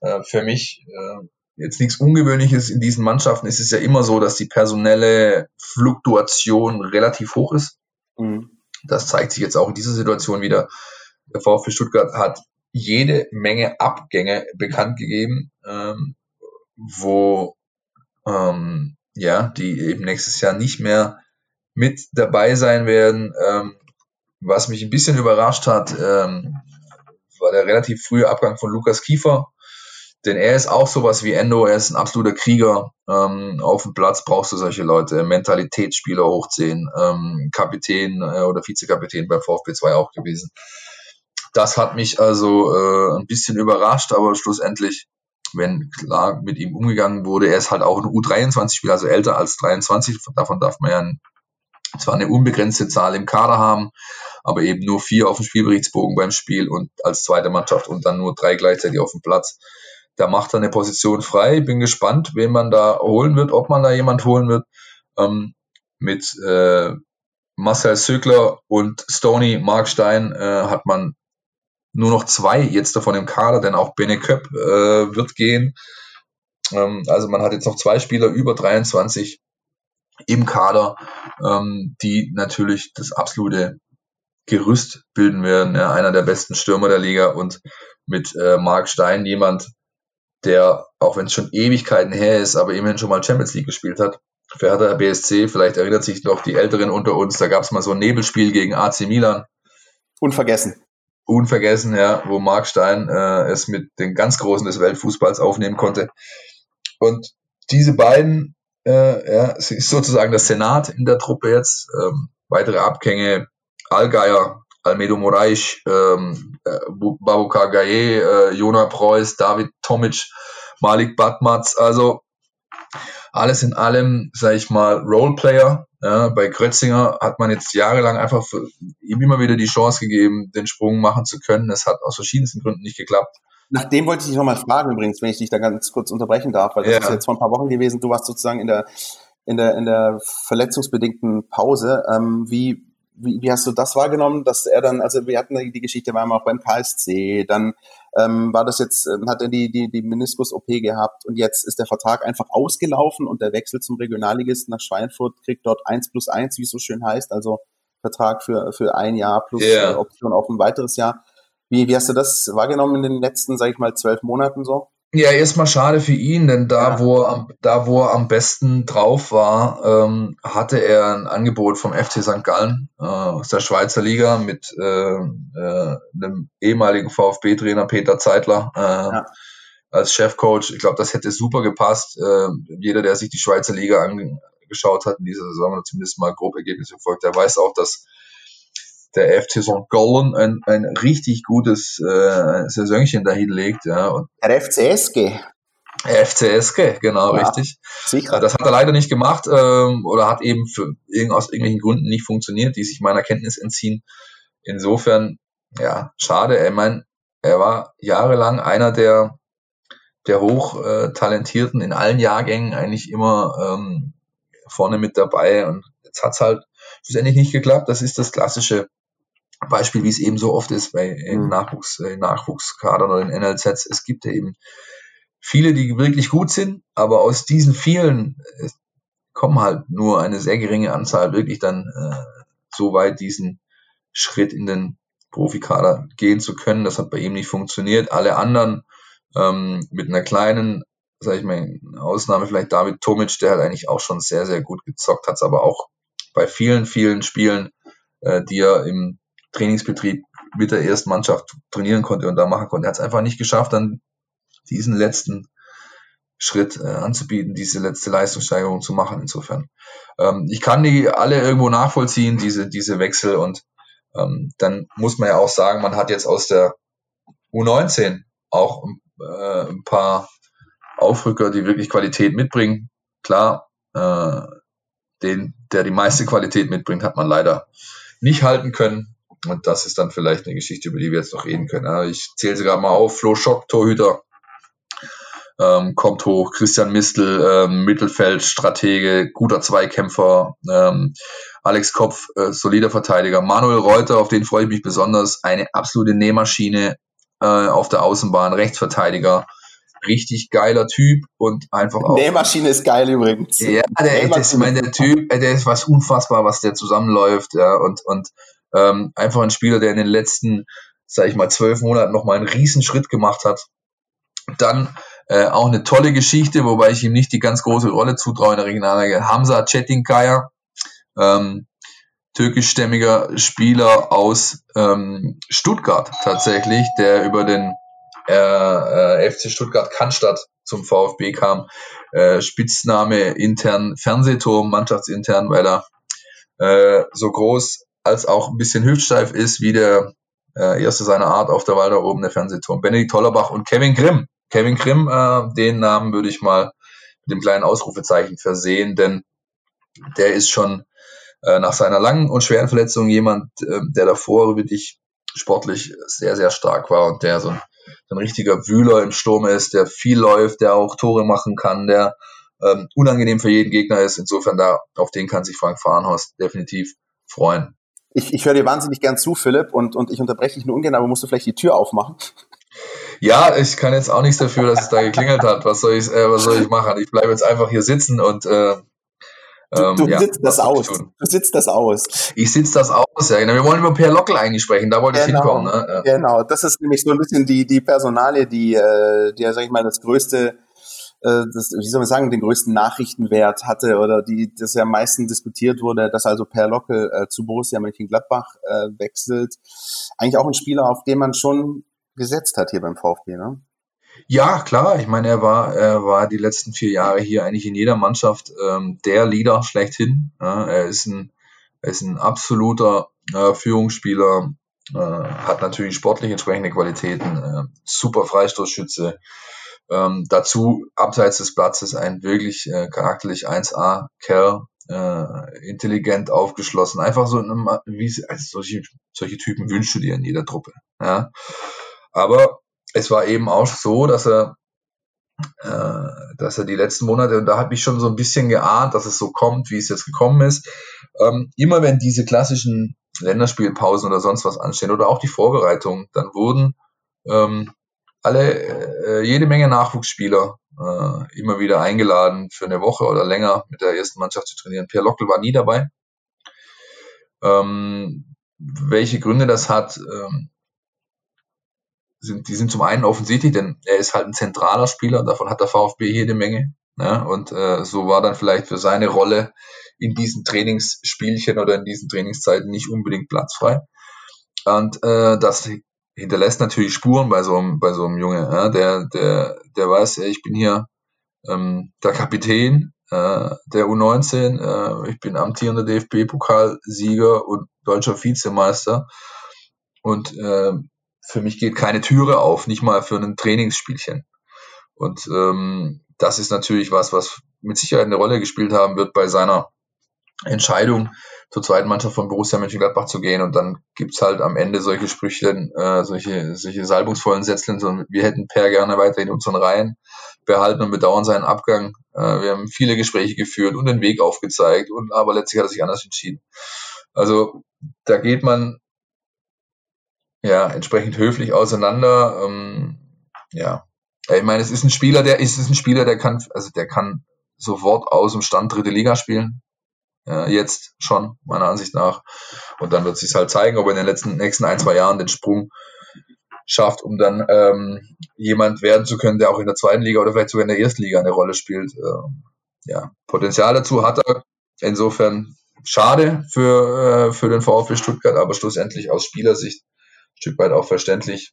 S3: äh, für mich äh, jetzt nichts Ungewöhnliches. In diesen Mannschaften ist es ja immer so, dass die personelle Fluktuation relativ hoch ist. Mhm. Das zeigt sich jetzt auch in dieser Situation wieder. Der VfB Stuttgart hat jede Menge Abgänge bekannt gegeben, ähm, wo ähm, ja, die eben nächstes Jahr nicht mehr mit dabei sein werden. Ähm, was mich ein bisschen überrascht hat, ähm, war der relativ frühe Abgang von Lukas Kiefer. Denn er ist auch sowas wie Endo, er ist ein absoluter Krieger. Ähm, auf dem Platz brauchst du solche Leute, Mentalitätsspieler hochziehen, ähm, Kapitän äh, oder Vizekapitän beim VfB 2 auch gewesen. Das hat mich also äh, ein bisschen überrascht, aber schlussendlich, wenn klar mit ihm umgegangen wurde, er ist halt auch ein U23-Spieler, also älter als 23, davon darf man ja zwar eine unbegrenzte Zahl im Kader haben, aber eben nur vier auf dem Spielberichtsbogen beim Spiel und als zweite Mannschaft und dann nur drei gleichzeitig auf dem Platz. Da macht er eine Position frei. Bin gespannt, wen man da holen wird, ob man da jemand holen wird. Ähm, mit äh, Marcel Sögler und Stony Markstein äh, hat man nur noch zwei jetzt davon im Kader, denn auch Bene Köpp äh, wird gehen. Ähm, also man hat jetzt noch zwei Spieler über 23 im Kader, ähm, die natürlich das absolute Gerüst bilden werden. Ja, einer der besten Stürmer der Liga und mit äh, Mark Stein jemand, der, auch wenn es schon Ewigkeiten her ist, aber immerhin schon mal Champions League gespielt hat. Für Hertha BSC, vielleicht erinnert sich noch die Älteren unter uns, da gab es mal so ein Nebelspiel gegen AC Milan.
S2: Unvergessen.
S3: Unvergessen, ja, wo Mark Stein äh, es mit den ganz Großen des Weltfußballs aufnehmen konnte. Und diese beiden äh, ja, es ist sozusagen der Senat in der Truppe jetzt. Ähm, weitere Abgänge, Allgeier, Almedo Moraes, ähm, äh, Babukar Gaye, äh, Jona Preuß, David Tomic, Malik Batmatz, also alles in allem, sage ich mal, Roleplayer. Ja, bei Krötzinger hat man jetzt jahrelang einfach ihm immer wieder die Chance gegeben, den Sprung machen zu können. Es hat aus verschiedensten Gründen nicht geklappt.
S2: Nach dem wollte ich dich nochmal fragen übrigens, wenn ich dich da ganz kurz unterbrechen darf, weil das ja. ist jetzt vor ein paar Wochen gewesen. Du warst sozusagen in der in der in der verletzungsbedingten Pause. Ähm, wie, wie wie hast du das wahrgenommen, dass er dann, also wir hatten die Geschichte, war immer auch beim KSC, dann ähm, war das jetzt, ähm, hat er die die die Meniskus-OP gehabt und jetzt ist der Vertrag einfach ausgelaufen und der Wechsel zum Regionalligisten nach Schweinfurt kriegt dort eins plus eins, wie es so schön heißt, also Vertrag für für ein Jahr plus yeah. Option auf ein weiteres Jahr. Wie, wie hast du das wahrgenommen in den letzten, sag ich mal, zwölf Monaten so?
S3: Ja, erstmal schade für ihn, denn da, ja. wo, er, da wo er am besten drauf war, ähm, hatte er ein Angebot vom FC St. Gallen äh, aus der Schweizer Liga mit äh, äh, dem ehemaligen VfB-Trainer Peter Zeitler äh, ja. als Chefcoach. Ich glaube, das hätte super gepasst. Äh, jeder, der sich die Schweizer Liga an, geschaut hat in dieser Saison oder zumindest mal grob Ergebnisse verfolgt, der weiß auch, dass der FC St. Gallen ein, ein richtig gutes äh, Saisonchen dahin legt. Ja. Und
S2: der FCSG.
S3: FCSG, genau, ja, richtig. Sicher. Das hat er leider nicht gemacht ähm, oder hat eben für aus irgendwelchen Gründen nicht funktioniert, die sich meiner Kenntnis entziehen. Insofern, ja, schade. Ich meine, er war jahrelang einer der, der hochtalentierten in allen Jahrgängen eigentlich immer ähm, vorne mit dabei und jetzt hat's halt schlussendlich nicht geklappt. Das ist das klassische Beispiel, wie es eben so oft ist bei in mhm. Nachwuchs, in Nachwuchskadern oder in NLZs. Es gibt ja eben viele, die wirklich gut sind, aber aus diesen vielen äh, kommen halt nur eine sehr geringe Anzahl wirklich dann äh, so weit diesen Schritt in den Profikader gehen zu können. Das hat bei ihm nicht funktioniert. Alle anderen ähm, mit einer kleinen, sag ich mal, Ausnahme vielleicht David Tomic, der hat eigentlich auch schon sehr, sehr gut gezockt, hat aber auch bei vielen, vielen Spielen, äh, die er im Trainingsbetrieb mit der ersten Mannschaft trainieren konnte und da machen konnte. Er hat es einfach nicht geschafft, dann diesen letzten Schritt äh, anzubieten, diese letzte Leistungssteigerung zu machen. Insofern, ähm, ich kann die alle irgendwo nachvollziehen, diese, diese Wechsel. Und ähm, dann muss man ja auch sagen, man hat jetzt aus der U19 auch äh, ein paar Aufrücker, die wirklich Qualität mitbringen. Klar, äh, den, der die meiste Qualität mitbringt, hat man leider nicht halten können. Und das ist dann vielleicht eine Geschichte, über die wir jetzt noch reden können. Ich zähle sie gerade mal auf. Flo Schock, Torhüter, ähm, kommt hoch. Christian Mistel, ähm, Mittelfeld, Stratege, guter Zweikämpfer. Ähm, Alex Kopf, äh, solider Verteidiger. Manuel Reuter, auf den freue ich mich besonders. Eine absolute Nähmaschine äh, auf der Außenbahn, Rechtsverteidiger. Richtig geiler Typ und einfach
S2: auch. Nähmaschine ist geil übrigens.
S3: Ja, der, ich meine, der Typ, der ist was unfassbar, was der zusammenläuft, ja, und, und ähm, einfach ein Spieler, der in den letzten, sag ich mal, zwölf Monaten nochmal einen riesen Schritt gemacht hat. Dann äh, auch eine tolle Geschichte, wobei ich ihm nicht die ganz große Rolle zutraue in der Regionalliga. Hamza Çetinkaya, ähm, türkischstämmiger Spieler aus ähm, Stuttgart tatsächlich, der über den äh, äh, FC Stuttgart Cannstatt zum VfB kam. Äh, Spitzname intern Fernsehturm, mannschaftsintern, weil er äh, so groß als auch ein bisschen hüftsteif ist, wie der äh, erste seiner Art auf der Walder oben, der Fernsehturm. Benedikt Tollerbach und Kevin Grimm, Kevin Grimm, äh, den Namen würde ich mal mit dem kleinen Ausrufezeichen versehen, denn der ist schon äh, nach seiner langen und schweren Verletzung jemand, äh, der davor wirklich sportlich sehr, sehr stark war und der so ein, ein richtiger Wühler im Sturm ist, der viel läuft, der auch Tore machen kann, der ähm, unangenehm für jeden Gegner ist. Insofern da, auf den kann sich Frank Fahrenhorst definitiv freuen.
S2: Ich, ich höre dir wahnsinnig gern zu, Philipp, und, und ich unterbreche dich nur ungern, aber musst du vielleicht die Tür aufmachen?
S3: Ja, ich kann jetzt auch nichts dafür, dass es da geklingelt hat. Was soll ich, äh, was soll ich machen? Ich bleibe jetzt einfach hier sitzen und äh,
S2: Du, du ähm, sitzt das aus. Du sitzt das aus.
S3: Ich sitze das aus, ja. Genau. Wir wollen über Per Lockel eigentlich sprechen, da wollte genau, ich hinkommen. Ne?
S2: Ja. Genau, das ist nämlich so ein bisschen die, die Personalie, die, äh, die, sag ich mal, das größte, das, wie soll man sagen, den größten Nachrichtenwert hatte oder die, das ja am meisten diskutiert wurde, dass also Per Lockel äh, zu Borussia Mönchengladbach äh, wechselt. Eigentlich auch ein Spieler, auf den man schon gesetzt hat hier beim VfB, ne?
S3: Ja, klar. Ich meine, er war, er war die letzten vier Jahre hier eigentlich in jeder Mannschaft ähm, der Leader schlechthin. Ja, er ist ein, er ist ein absoluter äh, Führungsspieler, äh, hat natürlich sportlich entsprechende Qualitäten, äh, super Freistoßschütze. Ähm, dazu abseits des Platzes ein wirklich äh, charakterlich 1A Kerl, äh, intelligent aufgeschlossen. Einfach so, wie also solche, solche Typen wünschst du dir in jeder Truppe. Ja. Aber es war eben auch so, dass er, äh, dass er die letzten Monate, und da habe ich schon so ein bisschen geahnt, dass es so kommt, wie es jetzt gekommen ist, ähm, immer wenn diese klassischen Länderspielpausen oder sonst was anstehen oder auch die Vorbereitung, dann wurden ähm, alle, äh, jede Menge Nachwuchsspieler äh, immer wieder eingeladen, für eine Woche oder länger mit der ersten Mannschaft zu trainieren. Pierre Lockel war nie dabei. Ähm, welche Gründe das hat, ähm, sind, die sind zum einen offensichtlich, denn er ist halt ein zentraler Spieler, davon hat der VfB jede Menge. Ne? Und äh, so war dann vielleicht für seine Rolle in diesen Trainingsspielchen oder in diesen Trainingszeiten nicht unbedingt platzfrei. Und äh, das hinterlässt natürlich Spuren bei so einem, bei so einem Junge, ja? der, der, der weiß, ey, ich bin hier ähm, der Kapitän, äh, der U19. Äh, ich bin amtierender DFB-Pokalsieger und deutscher Vizemeister. Und äh, für mich geht keine Türe auf, nicht mal für ein Trainingsspielchen. Und ähm, das ist natürlich was, was mit Sicherheit eine Rolle gespielt haben wird bei seiner Entscheidung, zur zweiten Mannschaft von Borussia Mönchengladbach zu gehen. Und dann gibt's halt am Ende solche Sprüchchen, äh, solche, solche salbungsvollen Sätzchen, so, wir hätten Per gerne weiter in unseren Reihen behalten und bedauern seinen Abgang. Äh, wir haben viele Gespräche geführt und den Weg aufgezeigt, und aber letztlich hat er sich anders entschieden. Also da geht man ja entsprechend höflich auseinander. Ähm, ja, ich meine, es ist ein Spieler, der ist, ist ein Spieler, der kann, also der kann sofort aus dem Stand dritte Liga spielen. Äh, jetzt schon, meiner Ansicht nach. Und dann wird sich halt zeigen, ob er in den letzten, nächsten ein, zwei Jahren den Sprung schafft, um dann ähm, jemand werden zu können, der auch in der zweiten Liga oder vielleicht sogar in der ersten Liga eine Rolle spielt. Ähm, ja, Potenzial dazu hat er. Insofern schade für, äh, für den VfB Stuttgart, aber schlussendlich aus Spielersicht ein Stück weit auch verständlich.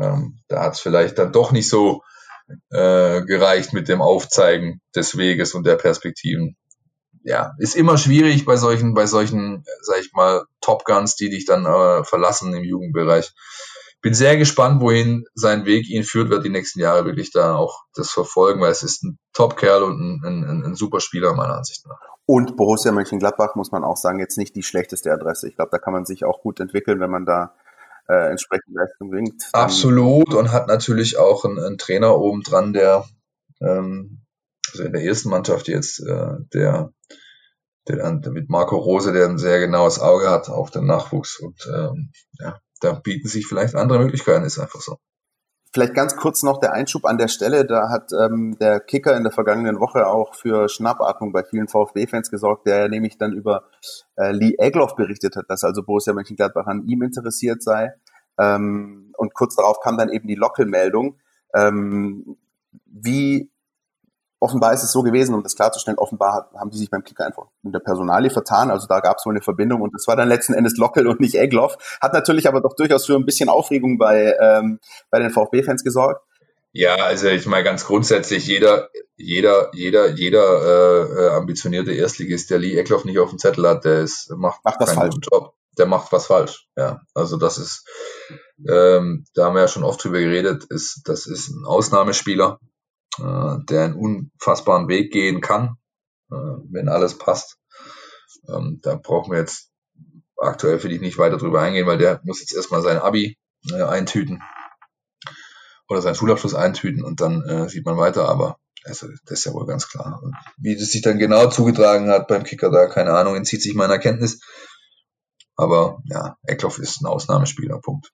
S3: Ähm, da hat es vielleicht dann doch nicht so äh, gereicht mit dem Aufzeigen des Weges und der Perspektiven. Ja, ist immer schwierig bei solchen, bei solchen, sag ich mal, Top Guns, die dich dann äh, verlassen im Jugendbereich. Bin sehr gespannt, wohin sein Weg ihn führt, wird die nächsten Jahre wirklich da auch das verfolgen, weil es ist ein Top-Kerl und ein, ein, ein super Spieler meiner Ansicht nach.
S2: Und Borussia Mönchengladbach muss man auch sagen, jetzt nicht die schlechteste Adresse. Ich glaube, da kann man sich auch gut entwickeln, wenn man da äh, entsprechend Leistung bringt.
S3: Absolut und hat natürlich auch einen, einen Trainer oben dran, der ähm, also in der ersten Mannschaft jetzt, äh, der, dann mit Marco Rose, der ein sehr genaues Auge hat auf den Nachwuchs und ähm, ja, da bieten sich vielleicht andere Möglichkeiten, ist einfach so.
S2: Vielleicht ganz kurz noch der Einschub an der Stelle. Da hat ähm, der Kicker in der vergangenen Woche auch für Schnappatmung bei vielen VfB-Fans gesorgt, der nämlich dann über äh, Lee Egloff berichtet hat, dass also Borussia Mönchengladbach an ihm interessiert sei. Ähm, und kurz darauf kam dann eben die Lockelmeldung. Ähm, wie offenbar ist es so gewesen, um das klarzustellen, offenbar haben die sich beim Kicker einfach in der Personalie vertan. Also da gab es wohl eine Verbindung und das war dann letzten Endes Lockel und nicht Egloff. Hat natürlich aber doch durchaus für ein bisschen Aufregung bei, ähm, bei den VfB-Fans gesorgt.
S3: Ja, also ich meine ganz grundsätzlich, jeder, jeder, jeder, jeder äh, äh ambitionierte Erstligist, der Lee Eckloff nicht auf dem Zettel hat, der ist, macht,
S2: macht das falsch.
S3: Job. Der macht was falsch. Ja, also das ist, ähm, da haben wir ja schon oft drüber geredet, ist, das ist ein Ausnahmespieler äh, der einen unfassbaren Weg gehen kann, äh, wenn alles passt. Ähm, da brauchen wir jetzt aktuell für dich nicht weiter drüber eingehen, weil der muss jetzt erstmal sein Abi äh, eintüten oder seinen Schulabschluss eintüten und dann äh, sieht man weiter, aber also, das ist ja wohl ganz klar. Und wie das sich dann genau zugetragen hat beim Kicker, da keine Ahnung, entzieht sich meiner Kenntnis. Aber ja, Eckloff ist ein Ausnahmespieler, Punkt.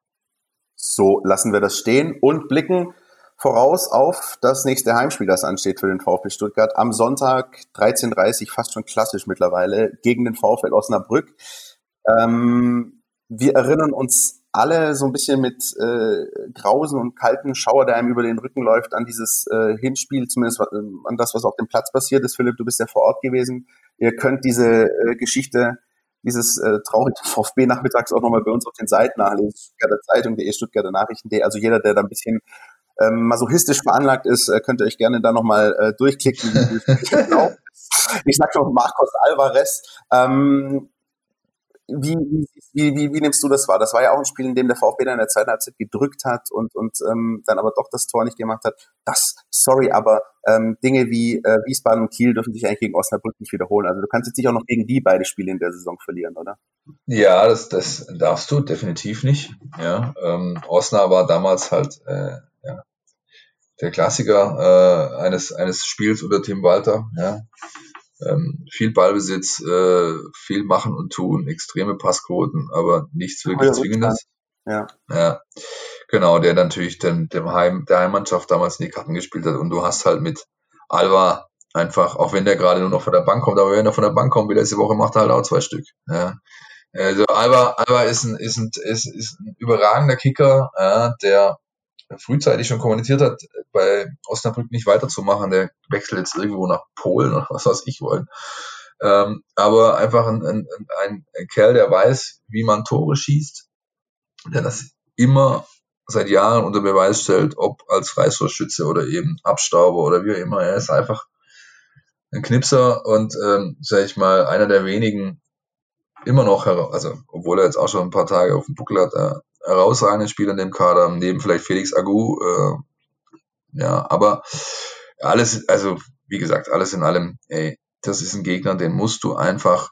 S2: So lassen wir das stehen und blicken voraus auf das nächste Heimspiel, das ansteht für den VfB Stuttgart. Am Sonntag 13.30 fast schon klassisch mittlerweile, gegen den VfL Osnabrück. Ähm, wir erinnern uns alle so ein bisschen mit äh, Grausen und kalten Schauer, der einem über den Rücken läuft, an dieses äh, Hinspiel, zumindest äh, an das, was auf dem Platz passiert ist. Philipp, du bist ja vor Ort gewesen. Ihr könnt diese äh, Geschichte dieses äh, traurige VfB-Nachmittags auch nochmal bei uns auf den Seiten nachlesen, Stuttgarter Zeitung, der Stuttgarter Nachrichten.de. Also jeder, der da ein bisschen ähm, masochistisch veranlagt ist, äh, könnt ihr euch gerne da nochmal äh, durchklicken. ich sag noch Marcos Alvarez. Ähm, wie, wie, wie, wie nimmst du das wahr? Das war ja auch ein Spiel, in dem der VfB dann in der zweiten Halbzeit gedrückt hat und, und ähm, dann aber doch das Tor nicht gemacht hat. Das, sorry, aber ähm, Dinge wie äh, Wiesbaden und Kiel dürfen sich eigentlich gegen Osnabrück nicht wiederholen. Also du kannst jetzt nicht auch noch gegen die beide Spiele in der Saison verlieren, oder?
S3: Ja, das, das darfst du definitiv nicht. Ja, ähm, Osnabrück war damals halt äh, der Klassiker äh, eines, eines Spiels unter Tim Walter. Ja. Ähm, viel Ballbesitz, äh, viel machen und tun, extreme Passquoten, aber nichts wirklich Zwingendes.
S2: Ja.
S3: ja. Genau, der natürlich den, dem Heim, der Heimmannschaft damals in die Karten gespielt hat. Und du hast halt mit Alva einfach, auch wenn der gerade nur noch von der Bank kommt, aber wenn er von der Bank kommt, wie letzte Woche macht er halt auch zwei Stück. Ja. Also Alva, Alva ist ein, ist ein, ist, ist ein überragender Kicker, ja, der frühzeitig schon kommuniziert hat, bei Osnabrück nicht weiterzumachen. Der wechselt jetzt irgendwo nach Polen oder was weiß ich wollen. Ähm, aber einfach ein, ein, ein, Kerl, der weiß, wie man Tore schießt, der das immer seit Jahren unter Beweis stellt, ob als Reißverschütze oder eben Abstauber oder wie auch immer. Er ist einfach ein Knipser und, ähm, sag ich mal, einer der wenigen immer noch, also obwohl er jetzt auch schon ein paar Tage auf dem Buckel hat, äh, herausragende Spieler in dem Kader, neben vielleicht Felix Agu, äh, ja, aber alles, also wie gesagt, alles in allem, ey, das ist ein Gegner, den musst du einfach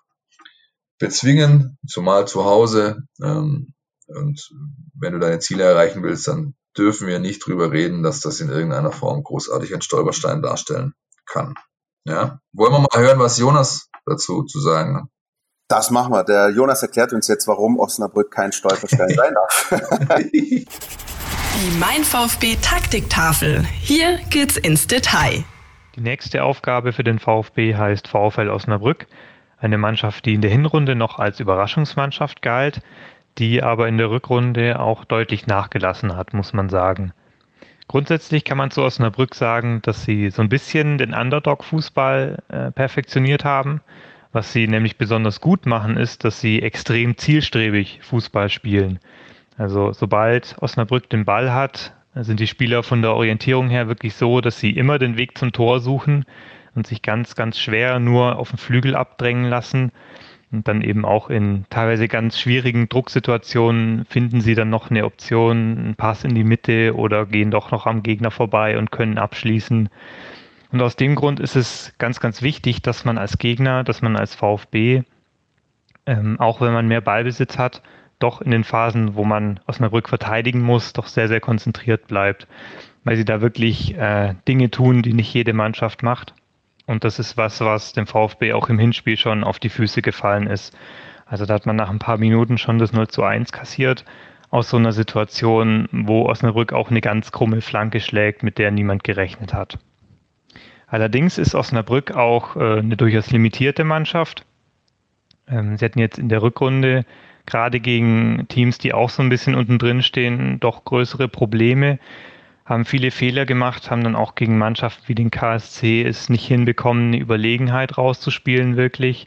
S3: bezwingen, zumal zu Hause. Ähm, und wenn du deine Ziele erreichen willst, dann dürfen wir nicht drüber reden, dass das in irgendeiner Form großartig ein Stolperstein darstellen kann. Ja, wollen wir mal hören, was Jonas dazu zu sagen hat?
S2: Das machen wir. Der Jonas erklärt uns jetzt, warum Osnabrück kein Stolperstein sein darf.
S1: Die Mein VfB Taktiktafel. Hier geht's ins Detail.
S5: Die nächste Aufgabe für den VfB heißt VfL Osnabrück. Eine Mannschaft, die in der Hinrunde noch als Überraschungsmannschaft galt, die aber in der Rückrunde auch deutlich nachgelassen hat, muss man sagen. Grundsätzlich kann man zu Osnabrück sagen, dass sie so ein bisschen den Underdog-Fußball äh, perfektioniert haben. Was sie nämlich besonders gut machen, ist, dass sie extrem zielstrebig Fußball spielen. Also sobald Osnabrück den Ball hat, sind die Spieler von der Orientierung her wirklich so, dass sie immer den Weg zum Tor suchen und sich ganz, ganz schwer nur auf den Flügel abdrängen lassen. Und dann eben auch in teilweise ganz schwierigen Drucksituationen finden sie dann noch eine Option, einen Pass in die Mitte oder gehen doch noch am Gegner vorbei und können abschließen. Und aus dem Grund ist es ganz, ganz wichtig, dass man als Gegner, dass man als VfB, ähm, auch wenn man mehr Ballbesitz hat, doch in den Phasen, wo man Osnabrück verteidigen muss, doch sehr, sehr konzentriert bleibt, weil sie da wirklich äh, Dinge tun, die nicht jede Mannschaft macht. Und das ist was, was dem VfB auch im Hinspiel schon auf die Füße gefallen ist. Also da hat man nach ein paar Minuten schon das 0 zu 1 kassiert aus so einer Situation, wo Osnabrück auch eine ganz krumme Flanke schlägt, mit der niemand gerechnet hat. Allerdings ist Osnabrück auch äh, eine durchaus limitierte Mannschaft. Ähm, sie hatten jetzt in der Rückrunde gerade gegen Teams, die auch so ein bisschen unten drin stehen, doch größere Probleme, haben viele Fehler gemacht, haben dann auch gegen Mannschaften wie den KSC es nicht hinbekommen, eine Überlegenheit rauszuspielen wirklich.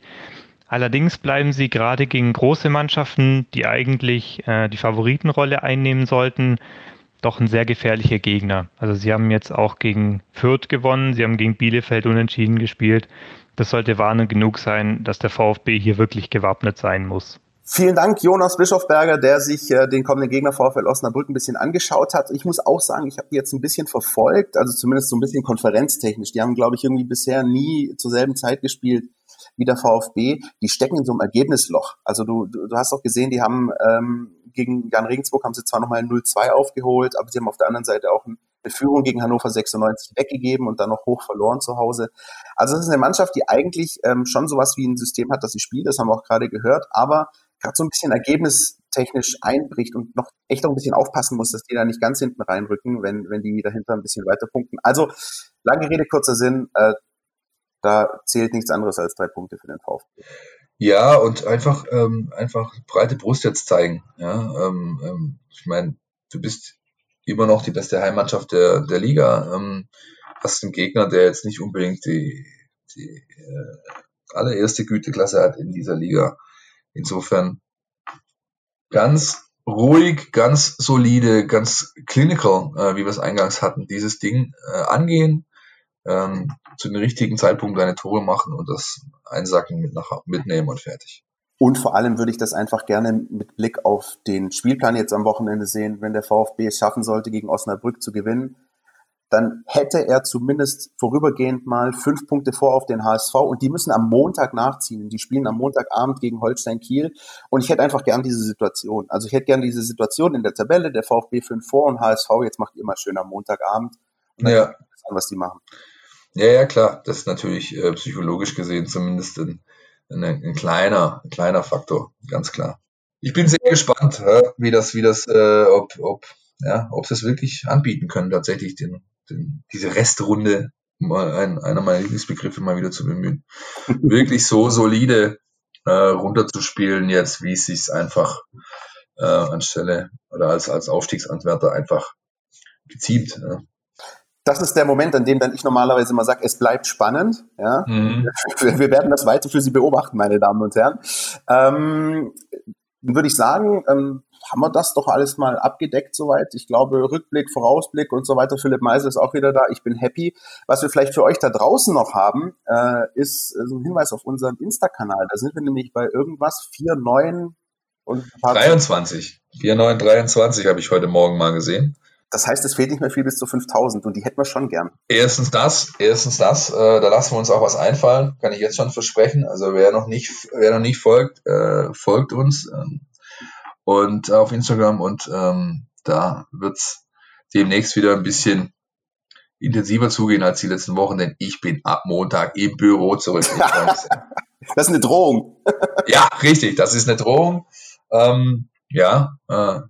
S5: Allerdings bleiben sie gerade gegen große Mannschaften, die eigentlich äh, die Favoritenrolle einnehmen sollten, doch ein sehr gefährlicher Gegner. Also sie haben jetzt auch gegen Fürth gewonnen, sie haben gegen Bielefeld unentschieden gespielt. Das sollte Warnung genug sein, dass der VfB hier wirklich gewappnet sein muss.
S2: Vielen Dank, Jonas Bischofberger, der sich äh, den kommenden Gegner VfL Osnabrück ein bisschen angeschaut hat. Ich muss auch sagen, ich habe die jetzt ein bisschen verfolgt, also zumindest so ein bisschen konferenztechnisch. Die haben, glaube ich, irgendwie bisher nie zur selben Zeit gespielt wie der VfB. Die stecken in so einem Ergebnisloch. Also du, du, du hast auch gesehen, die haben ähm, gegen Jan Regensburg haben sie zwar nochmal 0-2 aufgeholt, aber sie haben auf der anderen Seite auch eine Führung gegen Hannover 96 weggegeben und dann noch hoch verloren zu Hause. Also es ist eine Mannschaft, die eigentlich ähm, schon sowas wie ein System hat, das sie spielt, das haben wir auch gerade gehört, aber gerade so ein bisschen ergebnistechnisch einbricht und noch echt auch ein bisschen aufpassen muss, dass die da nicht ganz hinten reinrücken, wenn, wenn die dahinter ein bisschen weiter punkten. Also, lange Rede, kurzer Sinn, äh, da zählt nichts anderes als drei Punkte für den VfB.
S3: Ja, und einfach, ähm, einfach breite Brust jetzt zeigen. Ja, ähm, ähm, ich meine, du bist immer noch die beste Heimmannschaft der, der Liga. Ähm, hast einen Gegner, der jetzt nicht unbedingt die, die äh, allererste Güteklasse hat in dieser Liga. Insofern ganz ruhig, ganz solide, ganz clinical, äh, wie wir es eingangs hatten, dieses Ding äh, angehen, ähm, zu dem richtigen Zeitpunkt deine Tore machen und das einsacken, mit nach, mitnehmen und fertig.
S2: Und vor allem würde ich das einfach gerne mit Blick auf den Spielplan jetzt am Wochenende sehen. Wenn der VfB es schaffen sollte, gegen Osnabrück zu gewinnen, dann hätte er zumindest vorübergehend mal fünf Punkte vor auf den HSV und die müssen am Montag nachziehen. Die spielen am Montagabend gegen Holstein Kiel und ich hätte einfach gern diese Situation. Also ich hätte gern diese Situation in der Tabelle, der VfB 5 vor und HSV, jetzt macht ihr mal schön am Montagabend und dann ja. An, was die machen.
S3: Ja, ja, klar. Das ist natürlich äh, psychologisch gesehen zumindest ein, ein, ein, kleiner, ein kleiner Faktor, ganz klar. Ich bin sehr gespannt, äh, wie das, wie das, äh, ob, ob, ja, ob sie es wirklich anbieten können, tatsächlich den, den, diese Restrunde, mal ein, einer meiner Lieblingsbegriffe mal wieder zu bemühen, wirklich so solide äh, runterzuspielen jetzt, wie es sich einfach äh, anstelle oder als, als Aufstiegsanwärter einfach geziemt. Ja
S2: das ist der Moment, an dem dann ich normalerweise immer sage, es bleibt spannend. Ja? Mhm. Wir werden das weiter für Sie beobachten, meine Damen und Herren. Ähm, würde ich sagen, ähm, haben wir das doch alles mal abgedeckt soweit. Ich glaube, Rückblick, Vorausblick und so weiter. Philipp Meisel ist auch wieder da. Ich bin happy. Was wir vielleicht für euch da draußen noch haben, äh, ist so ein Hinweis auf unseren Insta-Kanal. Da sind wir nämlich bei irgendwas 4,9
S3: und 23. 4,9, 23 habe ich heute Morgen mal gesehen.
S2: Das heißt, es fehlt nicht mehr viel bis zu 5000 und die hätten wir schon gern.
S3: Erstens das, erstens das, äh, da lassen wir uns auch was einfallen, kann ich jetzt schon versprechen. Also wer noch nicht, wer noch nicht folgt, äh, folgt uns ähm, und auf Instagram und ähm, da wird's demnächst wieder ein bisschen intensiver zugehen als die letzten Wochen, denn ich bin ab Montag im Büro zurück.
S2: das ist eine Drohung.
S3: ja, richtig, das ist eine Drohung. Ähm, ja, äh,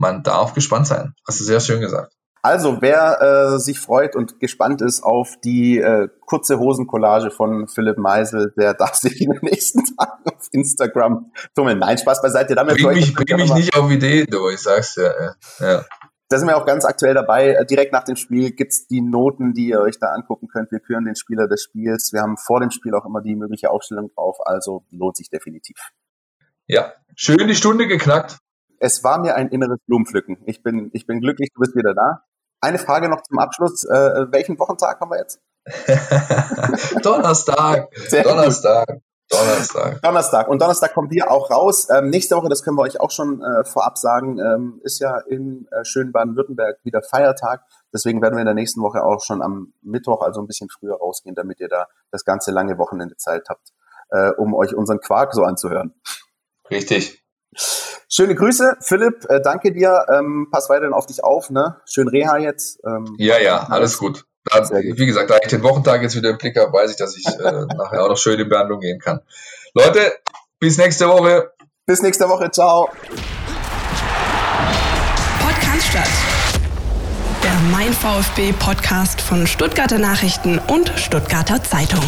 S3: man darf gespannt sein. Hast du sehr schön gesagt.
S2: Also, wer äh, sich freut und gespannt ist auf die äh, kurze Hosencollage von Philipp Meisel, der darf sich in den nächsten Tagen auf Instagram tummeln. Nein, Spaß beiseite.
S3: Damit bring mich, bring mich nicht auf Idee, du, ich sag's ja. ja.
S2: Da sind wir auch ganz aktuell dabei. Äh, direkt nach dem Spiel gibt's die Noten, die ihr euch da angucken könnt. Wir küren den Spieler des Spiels. Wir haben vor dem Spiel auch immer die mögliche Aufstellung drauf. Also lohnt sich definitiv.
S3: Ja, schön die Stunde geknackt
S2: es war mir ein inneres Blumenpflücken. Ich bin, ich bin glücklich, du bist wieder da. Eine Frage noch zum Abschluss. Äh, welchen Wochentag haben wir jetzt?
S3: Donnerstag. Sehr Donnerstag. Gut. Donnerstag.
S2: Donnerstag. Und Donnerstag kommen wir auch raus. Ähm, nächste Woche, das können wir euch auch schon äh, vorab sagen, ähm, ist ja in äh, schönen Baden-Württemberg wieder Feiertag. Deswegen werden wir in der nächsten Woche auch schon am Mittwoch, also ein bisschen früher rausgehen, damit ihr da das ganze lange Wochenende Zeit habt, äh, um euch unseren Quark so anzuhören.
S3: Richtig.
S2: Schöne Grüße, Philipp, äh, danke dir. Ähm, pass weiterhin auf dich auf, ne? Schön Reha jetzt.
S3: Ähm, ja, ja, alles gut. Da, wie gesagt, da ich den Wochentag jetzt wieder im Blick habe, weiß ich, dass ich äh, nachher auch noch schön in Behandlung gehen kann. Leute, bis nächste Woche.
S2: Bis nächste Woche, ciao.
S1: Podcast statt. Der Mein VfB Podcast von Stuttgarter Nachrichten und Stuttgarter Zeitung.